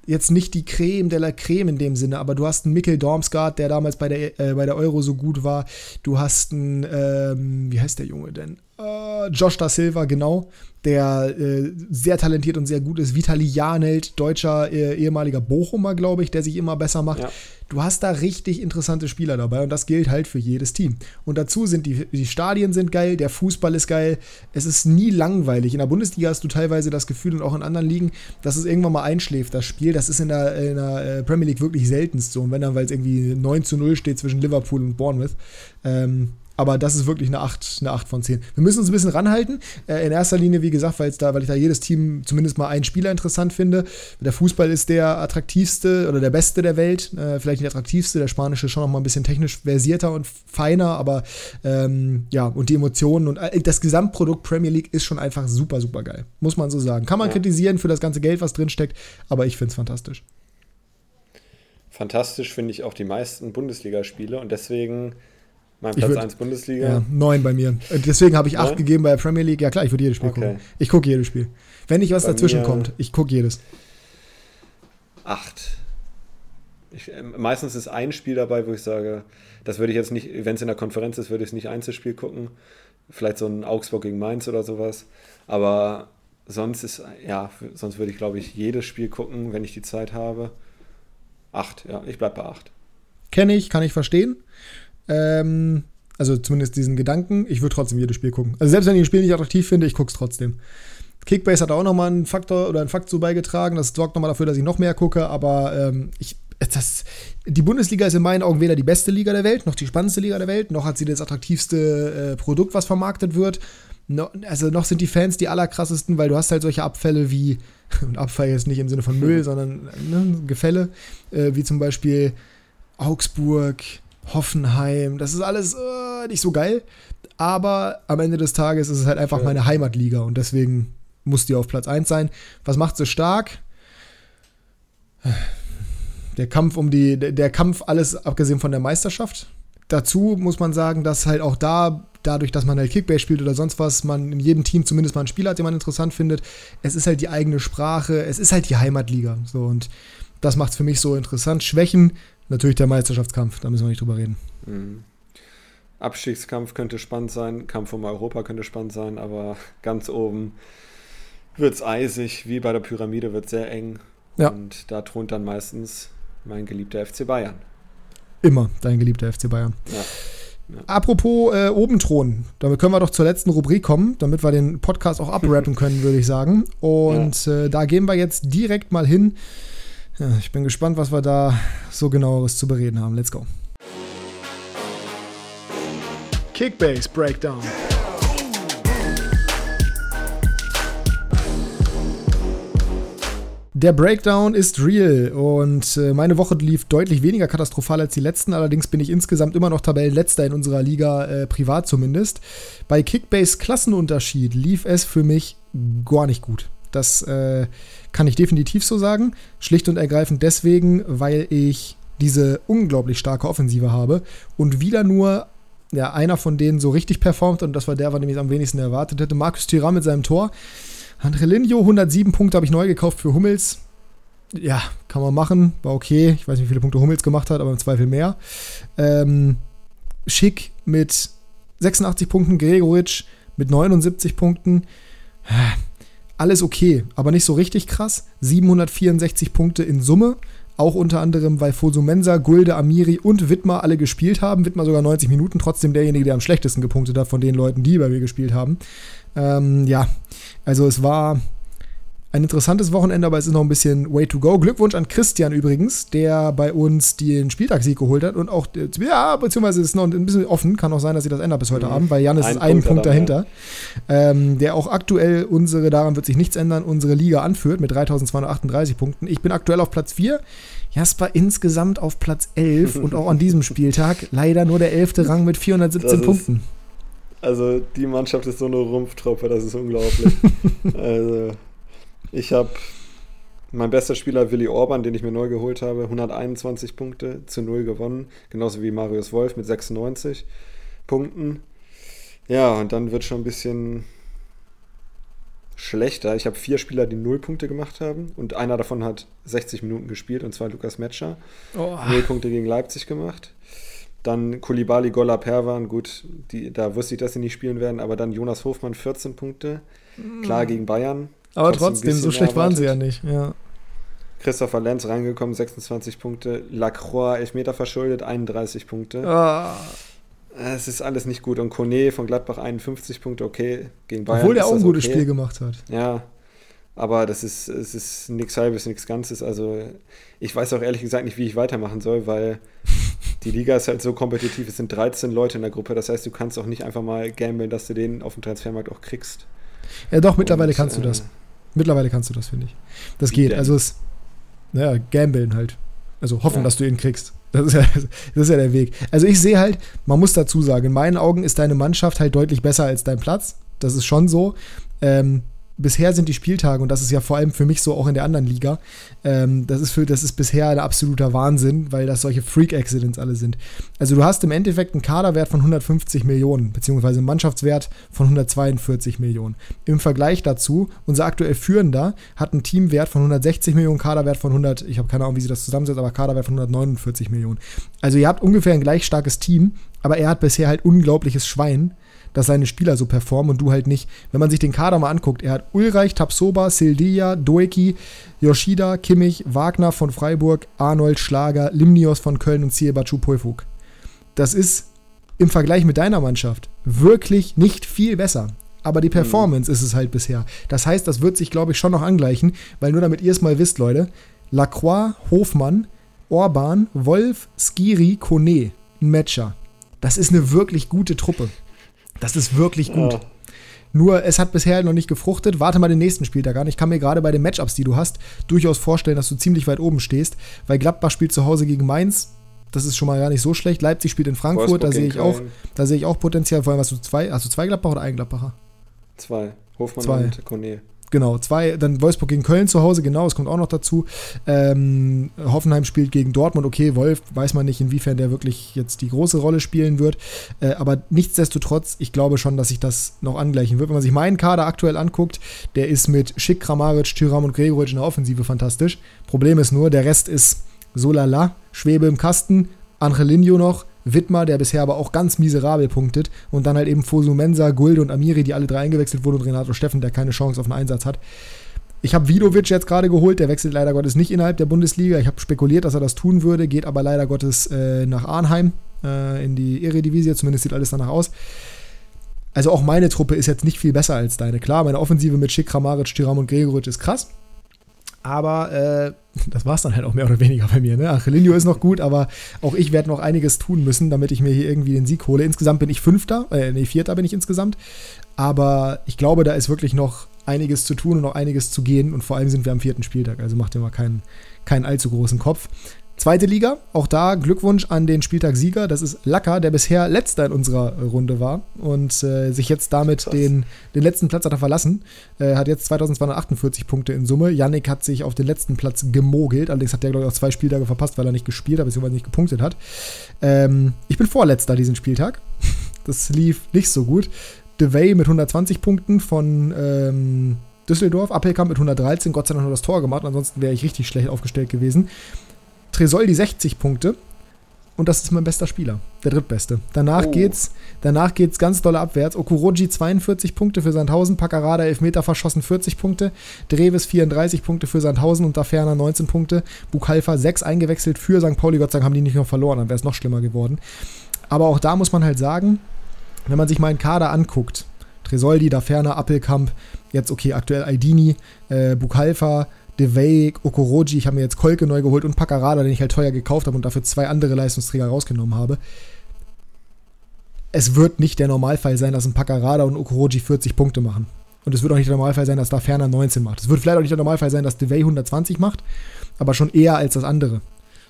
jetzt nicht die Creme de la Creme in dem Sinne, aber du hast einen Mikkel Dormsgaard, der damals bei der, äh, bei der Euro so gut war. Du hast einen, ähm, wie heißt der Junge denn? Äh, Josh da Silva, genau, der äh, sehr talentiert und sehr gut ist. Vitali Janelt, deutscher äh, ehemaliger Bochumer, glaube ich, der sich immer besser macht. Ja. Du hast da richtig interessante Spieler dabei und das gilt halt für jedes Team. Und dazu sind die, die Stadien sind geil, der Fußball ist geil. Es ist nie langweilig. In der Bundesliga hast du teilweise das Gefühl und auch in anderen Ligen, dass es irgendwann mal einschläft, das Spiel. Das ist in der, in der äh, Premier League wirklich seltenst so. Und wenn dann, weil es irgendwie 9 zu 0 steht zwischen Liverpool und Bournemouth, ähm, aber das ist wirklich eine 8, eine 8 von 10. Wir müssen uns ein bisschen ranhalten. Äh, in erster Linie, wie gesagt, weil, da, weil ich da jedes Team zumindest mal einen Spieler interessant finde. Der Fußball ist der attraktivste oder der beste der Welt. Äh, vielleicht nicht attraktivste. Der spanische ist schon noch mal ein bisschen technisch versierter und feiner. Aber ähm, ja, und die Emotionen und äh, das Gesamtprodukt Premier League ist schon einfach super, super geil. Muss man so sagen. Kann man ja. kritisieren für das ganze Geld, was drin steckt. Aber ich finde es fantastisch. Fantastisch finde ich auch die meisten Bundesligaspiele. Und deswegen mein Platz würd, 1 Bundesliga? Ja, 9 bei mir. Deswegen habe ich 8 gegeben bei der Premier League. Ja klar, ich würde jedes Spiel okay. gucken. Ich gucke jedes Spiel. Wenn nicht was bei dazwischen kommt, ich gucke jedes. 8. Ich, äh, meistens ist ein Spiel dabei, wo ich sage, das würde ich jetzt nicht, wenn es in der Konferenz ist, würde ich es nicht Einzelspiel gucken. Vielleicht so ein Augsburg gegen Mainz oder sowas. Aber sonst ist, ja, sonst würde ich, glaube ich, jedes Spiel gucken, wenn ich die Zeit habe. 8, ja, ich bleibe bei 8. Kenne ich, kann ich verstehen. Ähm, Also zumindest diesen Gedanken. Ich würde trotzdem jedes Spiel gucken. Also selbst wenn ich ein Spiel nicht attraktiv finde, ich gucke es trotzdem. Kickbase hat auch nochmal einen Faktor oder einen Fakt so beigetragen. Das sorgt nochmal dafür, dass ich noch mehr gucke. Aber ähm, ich, das, die Bundesliga ist in meinen Augen weder die beste Liga der Welt, noch die spannendste Liga der Welt, noch hat sie das attraktivste äh, Produkt, was vermarktet wird. No, also noch sind die Fans die allerkrassesten, weil du hast halt solche Abfälle wie, (laughs) und Abfall jetzt nicht im Sinne von Müll, sondern ne, Gefälle, äh, wie zum Beispiel Augsburg, Hoffenheim. Das ist alles äh, nicht so geil. Aber am Ende des Tages ist es halt einfach meine Heimatliga und deswegen muss die auf Platz 1 sein. Was macht sie stark? Der Kampf um die, der Kampf, alles abgesehen von der Meisterschaft. Dazu muss man sagen, dass halt auch da, dadurch, dass man halt Kickbase spielt oder sonst was, man in jedem Team zumindest mal einen Spieler hat, den man interessant findet. Es ist halt die eigene Sprache, es ist halt die Heimatliga. So und das macht es für mich so interessant. Schwächen, natürlich der Meisterschaftskampf, da müssen wir nicht drüber reden. Mhm. Abstiegskampf könnte spannend sein, Kampf um Europa könnte spannend sein, aber ganz oben wird es eisig, wie bei der Pyramide wird sehr eng. Ja. Und da thront dann meistens mein geliebter FC Bayern. Immer dein geliebter FC Bayern. Ja. Ja. Apropos äh, oben thronen, damit können wir doch zur letzten Rubrik kommen, damit wir den Podcast auch (laughs) abrappen können, würde ich sagen. Und ja. äh, da gehen wir jetzt direkt mal hin. Ja, ich bin gespannt, was wir da so genaueres zu bereden haben. Let's go. Kickbase Breakdown. Der Breakdown ist real und äh, meine Woche lief deutlich weniger katastrophal als die letzten. Allerdings bin ich insgesamt immer noch Tabellenletzter in unserer Liga, äh, privat zumindest. Bei Kickbase Klassenunterschied lief es für mich gar nicht gut. Das äh, kann ich definitiv so sagen. Schlicht und ergreifend deswegen, weil ich diese unglaublich starke Offensive habe und wieder nur ja, einer von denen so richtig performt und das war der, von dem ich am wenigsten erwartet hätte. Markus Thuram mit seinem Tor. Andrelinho, 107 Punkte habe ich neu gekauft für Hummels. Ja, kann man machen, war okay. Ich weiß nicht, wie viele Punkte Hummels gemacht hat, aber im Zweifel mehr. Ähm, Schick mit 86 Punkten, Gregoritsch mit 79 Punkten. Alles okay, aber nicht so richtig krass. 764 Punkte in Summe. Auch unter anderem, weil Fosumensa, Gulde, Amiri und Wittmer alle gespielt haben. Wittmer sogar 90 Minuten, trotzdem derjenige, der am schlechtesten gepunktet hat von den Leuten, die bei mir gespielt haben. Ähm, ja, also es war ein interessantes Wochenende, aber es ist noch ein bisschen way to go. Glückwunsch an Christian übrigens, der bei uns den Spieltagssieg geholt hat und auch, ja, beziehungsweise ist noch ein bisschen offen, kann auch sein, dass sie das ändert bis heute mhm. Abend, weil Jan ist ein einen Punkt, Punkt dahinter, ja. ähm, der auch aktuell unsere, daran wird sich nichts ändern, unsere Liga anführt mit 3238 Punkten. Ich bin aktuell auf Platz 4. Jasper insgesamt auf Platz 11 und auch an diesem Spieltag (laughs) leider nur der 11. Rang mit 417 Punkten. Also die Mannschaft ist so eine Rumpftruppe, das ist unglaublich. (laughs) also ich habe mein bester Spieler Willi Orban, den ich mir neu geholt habe, 121 Punkte zu 0 gewonnen, genauso wie Marius Wolf mit 96 Punkten. Ja, und dann wird schon ein bisschen schlechter. Ich habe vier Spieler, die 0 Punkte gemacht haben und einer davon hat 60 Minuten gespielt und zwar Lukas Metscher. Oh. 0 Punkte gegen Leipzig gemacht. Dann Kulibali, Golla, Perwan, gut, die, da wusste ich, dass sie nicht spielen werden, aber dann Jonas Hofmann 14 Punkte. Klar mm. gegen Bayern. Aber trotzdem, so schlecht waren sie ja nicht, ja. Christopher Lenz reingekommen, 26 Punkte. Lacroix, Elfmeter verschuldet, 31 Punkte. Oh. Es ist alles nicht gut. Und Kone von Gladbach 51 Punkte, okay. Gegen Bayern Obwohl der auch ein gutes okay. Spiel gemacht hat. Ja, aber das ist, es ist nichts halbes, nichts Ganzes. Also ich weiß auch ehrlich gesagt nicht, wie ich weitermachen soll, weil die Liga ist halt so kompetitiv. Es sind 13 Leute in der Gruppe. Das heißt, du kannst auch nicht einfach mal gambeln, dass du den auf dem Transfermarkt auch kriegst. Ja, doch, mittlerweile Und, kannst du das. Äh, mittlerweile kannst du das, finde ich. Das geht. Denn? Also es, naja, gambeln halt. Also hoffen, ja. dass du ihn kriegst. Das ist, ja, das ist ja der Weg. Also ich sehe halt, man muss dazu sagen, in meinen Augen ist deine Mannschaft halt deutlich besser als dein Platz. Das ist schon so. Ähm, bisher sind die Spieltage, und das ist ja vor allem für mich so auch in der anderen Liga, ähm, das, ist für, das ist bisher ein absoluter Wahnsinn, weil das solche Freak-Accidents alle sind. Also du hast im Endeffekt einen Kaderwert von 150 Millionen, beziehungsweise einen Mannschaftswert von 142 Millionen. Im Vergleich dazu, unser aktuell Führender hat einen Teamwert von 160 Millionen, Kaderwert von 100, ich habe keine Ahnung, wie sie das zusammensetzt, aber Kaderwert von 149 Millionen. Also ihr habt ungefähr ein gleich starkes Team, aber er hat bisher halt unglaubliches Schwein dass seine Spieler so performen und du halt nicht. Wenn man sich den Kader mal anguckt, er hat Ulreich, Tapsoba, Sildia, Doeki, Yoshida, Kimmich, Wagner von Freiburg, Arnold, Schlager, Limnios von Köln und Ziebachu Poifuk. Das ist im Vergleich mit deiner Mannschaft wirklich nicht viel besser. Aber die Performance mhm. ist es halt bisher. Das heißt, das wird sich, glaube ich, schon noch angleichen, weil nur damit ihr es mal wisst, Leute, Lacroix, Hofmann, Orban, Wolf, Skiri, Kone, ein Matcher. Das ist eine wirklich gute Truppe. Das ist wirklich gut. Ja. Nur es hat bisher noch nicht gefruchtet. Warte mal den nächsten Spieltag an. Ich kann mir gerade bei den Matchups, die du hast, durchaus vorstellen, dass du ziemlich weit oben stehst, weil Gladbach spielt zu Hause gegen Mainz. Das ist schon mal gar nicht so schlecht. Leipzig spielt in Frankfurt, da sehe ich auch, da sehe ich auch Potenzial. Vor allem hast du zwei, hast du zwei Gladbacher oder einen Gladbacher? Zwei. Hofmann zwei. und Kone. Genau, zwei, dann Wolfsburg gegen Köln zu Hause, genau, es kommt auch noch dazu. Ähm, Hoffenheim spielt gegen Dortmund, okay, Wolf, weiß man nicht, inwiefern der wirklich jetzt die große Rolle spielen wird. Äh, aber nichtsdestotrotz, ich glaube schon, dass sich das noch angleichen wird. Wenn man sich meinen Kader aktuell anguckt, der ist mit Schick, Kramaric, Tyram und Gregoritsch in der Offensive fantastisch. Problem ist nur, der Rest ist so lala, Schwebe im Kasten, Angelino noch, Wittmer, der bisher aber auch ganz miserabel punktet. Und dann halt eben Fosu Mensa, Gulde und Amiri, die alle drei eingewechselt wurden und Renato Steffen, der keine Chance auf einen Einsatz hat. Ich habe Vidovic jetzt gerade geholt, der wechselt leider Gottes nicht innerhalb der Bundesliga. Ich habe spekuliert, dass er das tun würde, geht aber leider Gottes äh, nach Arnheim äh, in die Eredivisie, zumindest sieht alles danach aus. Also auch meine Truppe ist jetzt nicht viel besser als deine. Klar, meine Offensive mit Schick, Kramaric, Tiram und Gregoritsch ist krass. Aber äh, (laughs) das war es dann halt auch mehr oder weniger bei mir. Ne? Angelino ist noch gut, aber auch ich werde noch einiges tun müssen, damit ich mir hier irgendwie den Sieg hole. Insgesamt bin ich Fünfter, äh, nee, Vierter bin ich insgesamt. Aber ich glaube, da ist wirklich noch einiges zu tun und noch einiges zu gehen. Und vor allem sind wir am vierten Spieltag, also macht ihr mal keinen, keinen allzu großen Kopf. Zweite Liga, auch da Glückwunsch an den Spieltagssieger. Das ist Lacker, der bisher letzter in unserer Runde war und äh, sich jetzt damit den, den letzten Platz hat er verlassen. Äh, hat jetzt 2248 Punkte in Summe. Yannick hat sich auf den letzten Platz gemogelt. Allerdings hat der, glaube ich, auch zwei Spieltage verpasst, weil er nicht gespielt hat, beziehungsweise nicht gepunktet hat. Ähm, ich bin Vorletzter diesen Spieltag. (laughs) Das lief nicht so gut. DeVay mit 120 Punkten von ähm, Düsseldorf, Appelkamp mit 113, Gott sei Dank nur das Tor gemacht, ansonsten wäre ich richtig schlecht aufgestellt gewesen. Tresoldi 60 Punkte. Und das ist mein bester Spieler, der drittbeste. Danach oh. geht's, danach geht's ganz doll abwärts. Okuroji 42 Punkte für Sandhausen, Paccarada Elfmeter verschossen 40 Punkte, Dreves 34 Punkte für Sandhausen und Daferner 19 Punkte, Bukalfa 6 eingewechselt für St. Pauli. Gott sei Dank haben die nicht noch verloren, dann wäre es noch schlimmer geworden. Aber auch da muss man halt sagen, wenn man sich meinen Kader anguckt, Tresoldi, Daferner, Appelkamp, jetzt okay, aktuell Aidini, äh, Bukalfa, DeVay, Okoroji, ich habe mir jetzt Kolke neu geholt und Paccarada, den ich halt teuer gekauft habe und dafür zwei andere Leistungsträger rausgenommen habe. Es wird nicht der Normalfall sein, dass ein Paccarada und Okoroji 40 Punkte machen. Und es wird auch nicht der Normalfall sein, dass da Ferner 19 macht. Es wird vielleicht auch nicht der Normalfall sein, dass DeVay 120 macht, aber schon eher als das andere.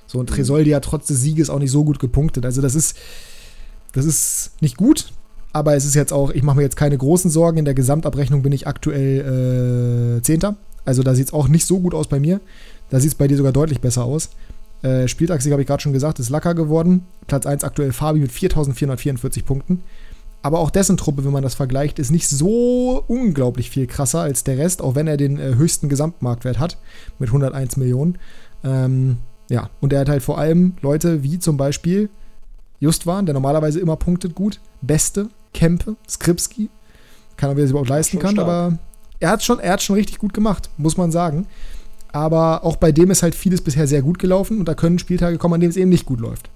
So, und Tresoldi hat trotz des Sieges auch nicht so gut gepunktet. Also, das ist, das ist nicht gut, aber es ist jetzt auch, ich mache mir jetzt keine großen Sorgen. In der Gesamtabrechnung bin ich aktuell äh, Zehnter. Also da sieht es auch nicht so gut aus bei mir. Da sieht es bei dir sogar deutlich besser aus. Äh, Spieltagssieg habe ich gerade schon gesagt, ist Lacker geworden. Platz 1 aktuell Fabi mit 4444 Punkten. Aber auch dessen Truppe, wenn man das vergleicht, ist nicht so unglaublich viel krasser als der Rest, auch wenn er den äh, höchsten Gesamtmarktwert hat mit 101 Millionen. Ähm, ja, und er hat halt vor allem Leute wie zum Beispiel Justwan, der normalerweise immer punktet gut, Beste, Kempe, Skripski. Kann er, wer sich überhaupt leisten kann, stark. aber er hat schon, schon richtig gut gemacht, muss man sagen. Aber auch bei dem ist halt vieles bisher sehr gut gelaufen und da können Spieltage kommen, an denen es eben nicht gut läuft.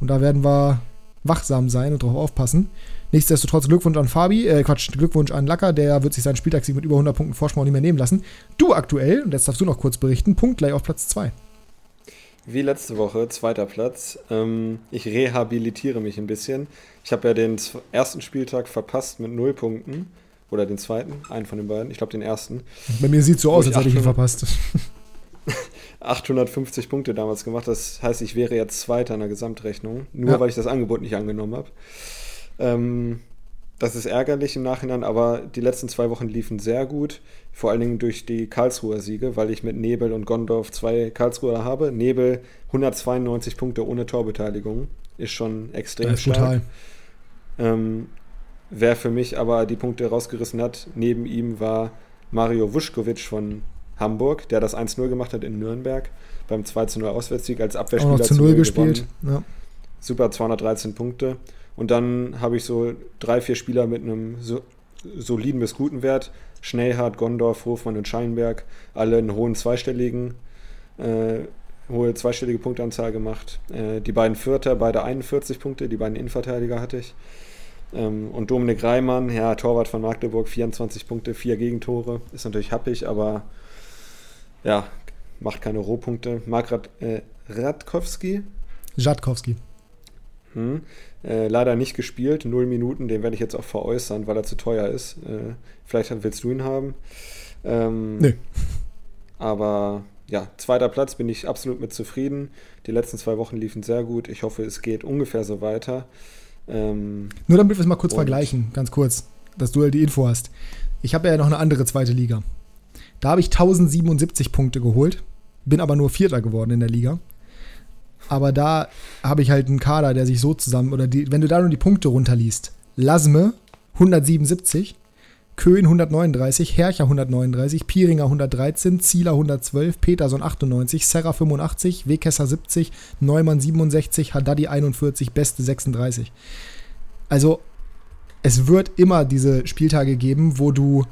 Und da werden wir wachsam sein und drauf aufpassen. Nichtsdestotrotz Glückwunsch an Fabi, äh Quatsch, Glückwunsch an Lacker, der wird sich seinen Spieltagssieg mit über 100 Punkten Vorsprung nicht mehr nehmen lassen. Du aktuell, und jetzt darfst du noch kurz berichten, punktgleich auf Platz 2. Wie letzte Woche, zweiter Platz. Ähm, ich rehabilitiere mich ein bisschen. Ich habe ja den ersten Spieltag verpasst mit 0 Punkten. Oder den zweiten, einen von den beiden. Ich glaube den ersten. Bei mir sieht es so aus, als hätte ich ihn verpasst. (laughs) 850 Punkte damals gemacht. Das heißt, ich wäre jetzt Zweiter in der Gesamtrechnung. Nur ja. weil ich das Angebot nicht angenommen habe. Ähm, das ist ärgerlich im Nachhinein, aber die letzten zwei Wochen liefen sehr gut. Vor allen Dingen durch die Karlsruher Siege, weil ich mit Nebel und Gondorf zwei Karlsruher habe. Nebel 192 Punkte ohne Torbeteiligung. Ist schon extrem ja, stark. Total. Ähm, Wer für mich aber die Punkte rausgerissen hat, neben ihm war Mario Vuskovic von Hamburg, der das 1-0 gemacht hat in Nürnberg beim 2-0 Auswärtssieg als Abwehrspieler. Auch noch zu 0 gespielt. Ja. Super, 213 Punkte. Und dann habe ich so drei, vier Spieler mit einem so, soliden bis guten Wert. Schnellhardt, Gondorf, Hofmann und Scheinberg. Alle einen hohen zweistelligen äh, hohe zweistellige Punkteanzahl gemacht. Äh, die beiden Vierter, beide 41 Punkte, die beiden Innenverteidiger hatte ich. Ähm, und Dominik Reimann, ja, Torwart von Magdeburg, 24 Punkte, vier Gegentore. Ist natürlich happig, aber ja, macht keine Rohpunkte. Mark Rad, äh, Radkowski. Radkowski. Hm. Äh, leider nicht gespielt, null Minuten, den werde ich jetzt auch veräußern, weil er zu teuer ist. Äh, vielleicht willst du ihn haben. Ähm, Nö. Aber ja, zweiter Platz bin ich absolut mit zufrieden. Die letzten zwei Wochen liefen sehr gut. Ich hoffe, es geht ungefähr so weiter. Ähm, Nur damit wir es mal kurz vergleichen, ganz kurz, dass du halt die Info hast. Ich habe ja noch eine andere zweite Liga. Da habe ich 1077 Punkte geholt, bin aber nur Vierter geworden in der Liga. Aber da habe ich halt einen Kader, der sich so zusammen, oder die, wenn du da nur die Punkte runterliest, Lasme 177, Köhn 139, Hercher 139, Pieringer 113, Zieler 112, Peterson 98, Serra 85, Wekesser 70, Neumann 67, Haddadi 41, Beste 36. Also es wird immer diese Spieltage geben, wo du,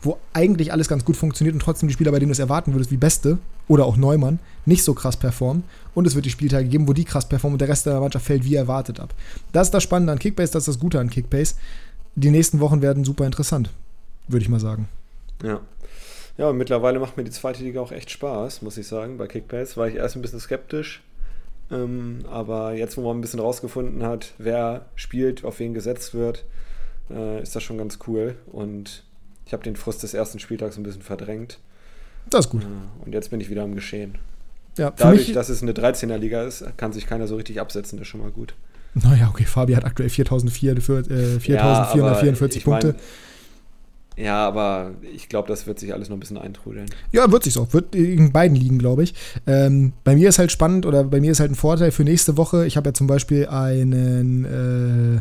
wo eigentlich alles ganz gut funktioniert und trotzdem die Spieler, bei denen du es erwarten würdest, wie Beste oder auch Neumann, nicht so krass performen. Und es wird die Spieltage geben, wo die krass performen und der Rest der Mannschaft fällt wie erwartet ab. Das ist das Spannende an Kickbase, das ist das Gute an Kickbase. Die nächsten Wochen werden super interessant würde ich mal sagen. Ja. Ja, und mittlerweile macht mir die zweite Liga auch echt Spaß, muss ich sagen, bei Kickbase. War ich erst ein bisschen skeptisch. Ähm, aber jetzt, wo man ein bisschen rausgefunden hat, wer spielt, auf wen gesetzt wird, äh, ist das schon ganz cool. Und ich habe den Frust des ersten Spieltags ein bisschen verdrängt. Das ist gut. Äh, und jetzt bin ich wieder am Geschehen. Ja, Dadurch, mich, dass es eine 13er-Liga ist, kann sich keiner so richtig absetzen, das ist schon mal gut. Naja, okay, Fabi hat aktuell 4444 äh, ja, Punkte. Mein, ja, aber ich glaube, das wird sich alles noch ein bisschen eintrudeln. Ja, wird sich auch. Wird in beiden liegen, glaube ich. Ähm, bei mir ist halt spannend oder bei mir ist halt ein Vorteil für nächste Woche. Ich habe ja zum Beispiel einen äh,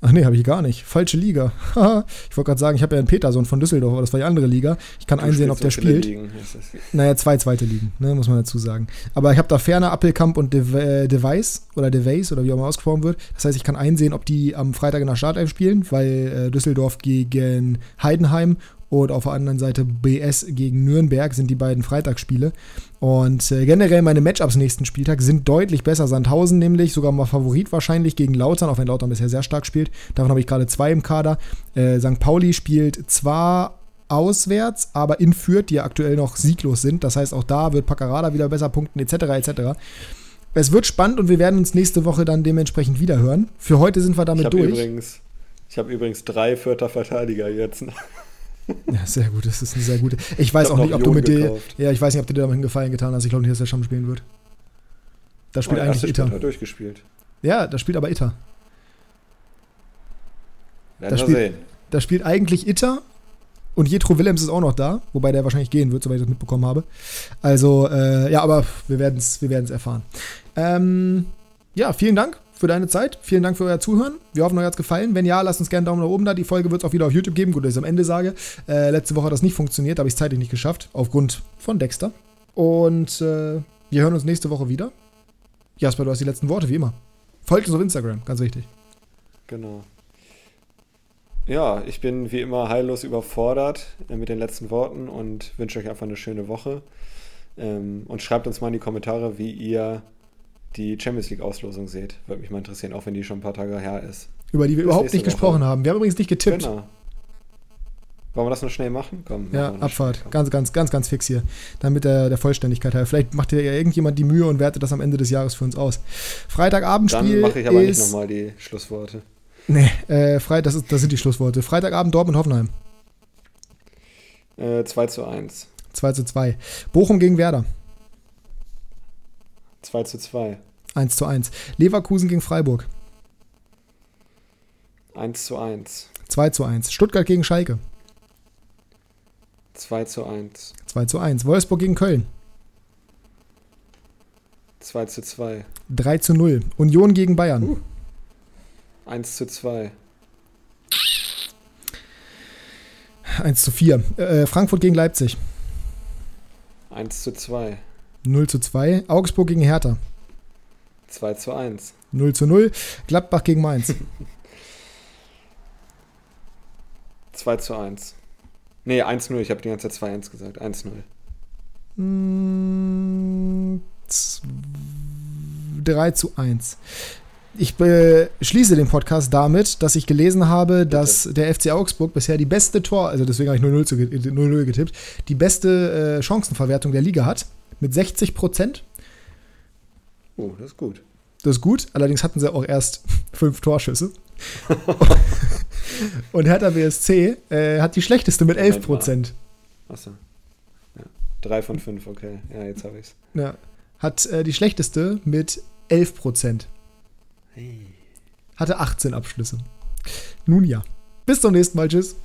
Ach nee, habe ich gar nicht. Falsche Liga. (laughs) ich wollte gerade sagen, ich habe ja einen Peterson von Düsseldorf, aber das war die andere Liga. Ich kann du einsehen, ob der spielt. Ligen. Naja, zwei zweite Ligen, ne, muss man dazu sagen. Aber ich habe da Ferner, Appelkamp und De Device oder Device oder wie auch immer ausgesprochen wird. Das heißt, ich kann einsehen, ob die am Freitag in der Startelf spielen, weil äh, Düsseldorf gegen Heidenheim und auf der anderen Seite BS gegen Nürnberg sind die beiden Freitagsspiele. Und äh, generell meine Matchups nächsten Spieltag sind deutlich besser. Sandhausen nämlich sogar mal Favorit wahrscheinlich gegen Lautern, auch wenn Lautern bisher sehr stark spielt. Davon habe ich gerade zwei im Kader. Äh, St. Pauli spielt zwar auswärts, aber in Fürth, die ja aktuell noch sieglos sind. Das heißt, auch da wird Paccarada wieder besser punkten, etc. etc. Es wird spannend und wir werden uns nächste Woche dann dementsprechend wieder hören. Für heute sind wir damit ich durch. Übrigens, ich habe übrigens drei Vierter Verteidiger jetzt. Ja, sehr gut. Das ist eine sehr gute. Ich weiß ich auch nicht, ob du mit dir. Ja, ich weiß nicht, ob du dir damit einen Gefallen getan hast. Ich glaube nicht, dass der Scham spielen wird. Da spielt oh, eigentlich Itter. Hat durchgespielt. Ja, da spielt aber Itter. Werden da spielt, sehen. da spielt eigentlich Itter und Jetro Willems ist auch noch da, wobei der wahrscheinlich gehen wird, soweit ich das mitbekommen habe. Also, äh, ja, aber wir werden es wir erfahren. Ähm, ja, vielen Dank für deine Zeit. Vielen Dank für euer Zuhören. Wir hoffen, euch hat es gefallen. Wenn ja, lasst uns gerne einen Daumen nach oben da. Die Folge wird es auch wieder auf YouTube geben. Gut, dass ich es am Ende sage. Äh, letzte Woche hat das nicht funktioniert, habe ich es zeitlich nicht geschafft. Aufgrund von Dexter. Und äh, wir hören uns nächste Woche wieder. Jasper, du hast die letzten Worte, wie immer. Folgt uns auf Instagram, ganz wichtig. Genau. Ja, ich bin wie immer heillos überfordert äh, mit den letzten Worten und wünsche euch einfach eine schöne Woche. Ähm, und schreibt uns mal in die Kommentare, wie ihr die Champions League-Auslosung seht. Würde mich mal interessieren, auch wenn die schon ein paar Tage her ist. Über die wir Bis überhaupt nicht Woche. gesprochen haben. Wir haben übrigens nicht getippt. Genau. Wollen wir das noch schnell machen? Komm. Ja, Abfahrt. Ganz, ganz, ganz, ganz fix hier. Damit der, der Vollständigkeit her. Vielleicht macht ja irgendjemand die Mühe und wertet das am Ende des Jahres für uns aus. Freitagabendspiel. Dann mache ich aber ist, nicht nochmal die Schlussworte. Nee, äh, Freit, das, ist, das sind die Schlussworte. Freitagabend Dortmund Hoffenheim. Äh, 2 zu 1. 2 zu 2. Bochum gegen Werder. 2 zu 2. 1 zu 1. Leverkusen gegen Freiburg. 1 zu 1. 2 zu 1. Stuttgart gegen Schalke. 2 zu 1. 2 zu 1. Wolfsburg gegen Köln. 2 zu 2. 3 zu 0. Union gegen Bayern. Uh. 1 zu 2. 1 zu 4. Äh, Frankfurt gegen Leipzig. 1 zu 2. 0 zu 2. Augsburg gegen Hertha. 2 zu 1. 0 zu 0. Gladbach gegen Mainz. (laughs) 2 zu 1. Nee, 1-0. Ich habe die ganze Zeit 2-1 gesagt. 1-0. 3 zu 1. Ich schließe den Podcast damit, dass ich gelesen habe, dass der FC Augsburg bisher die beste Tor, also deswegen habe ich 0-0 getippt, die beste äh, Chancenverwertung der Liga hat. Mit 60 Prozent. Oh, das ist gut. Das ist gut. Allerdings hatten sie auch erst (laughs) fünf Torschüsse. (laughs) Und Hertha BSC äh, hat die schlechteste mit 11 Prozent. Achso. Ja. Drei von fünf, okay. Ja, jetzt habe ich's. Ja. Hat äh, die schlechteste mit 11 Prozent. Hey. Hatte 18 Abschlüsse. Nun ja. Bis zum nächsten Mal. Tschüss.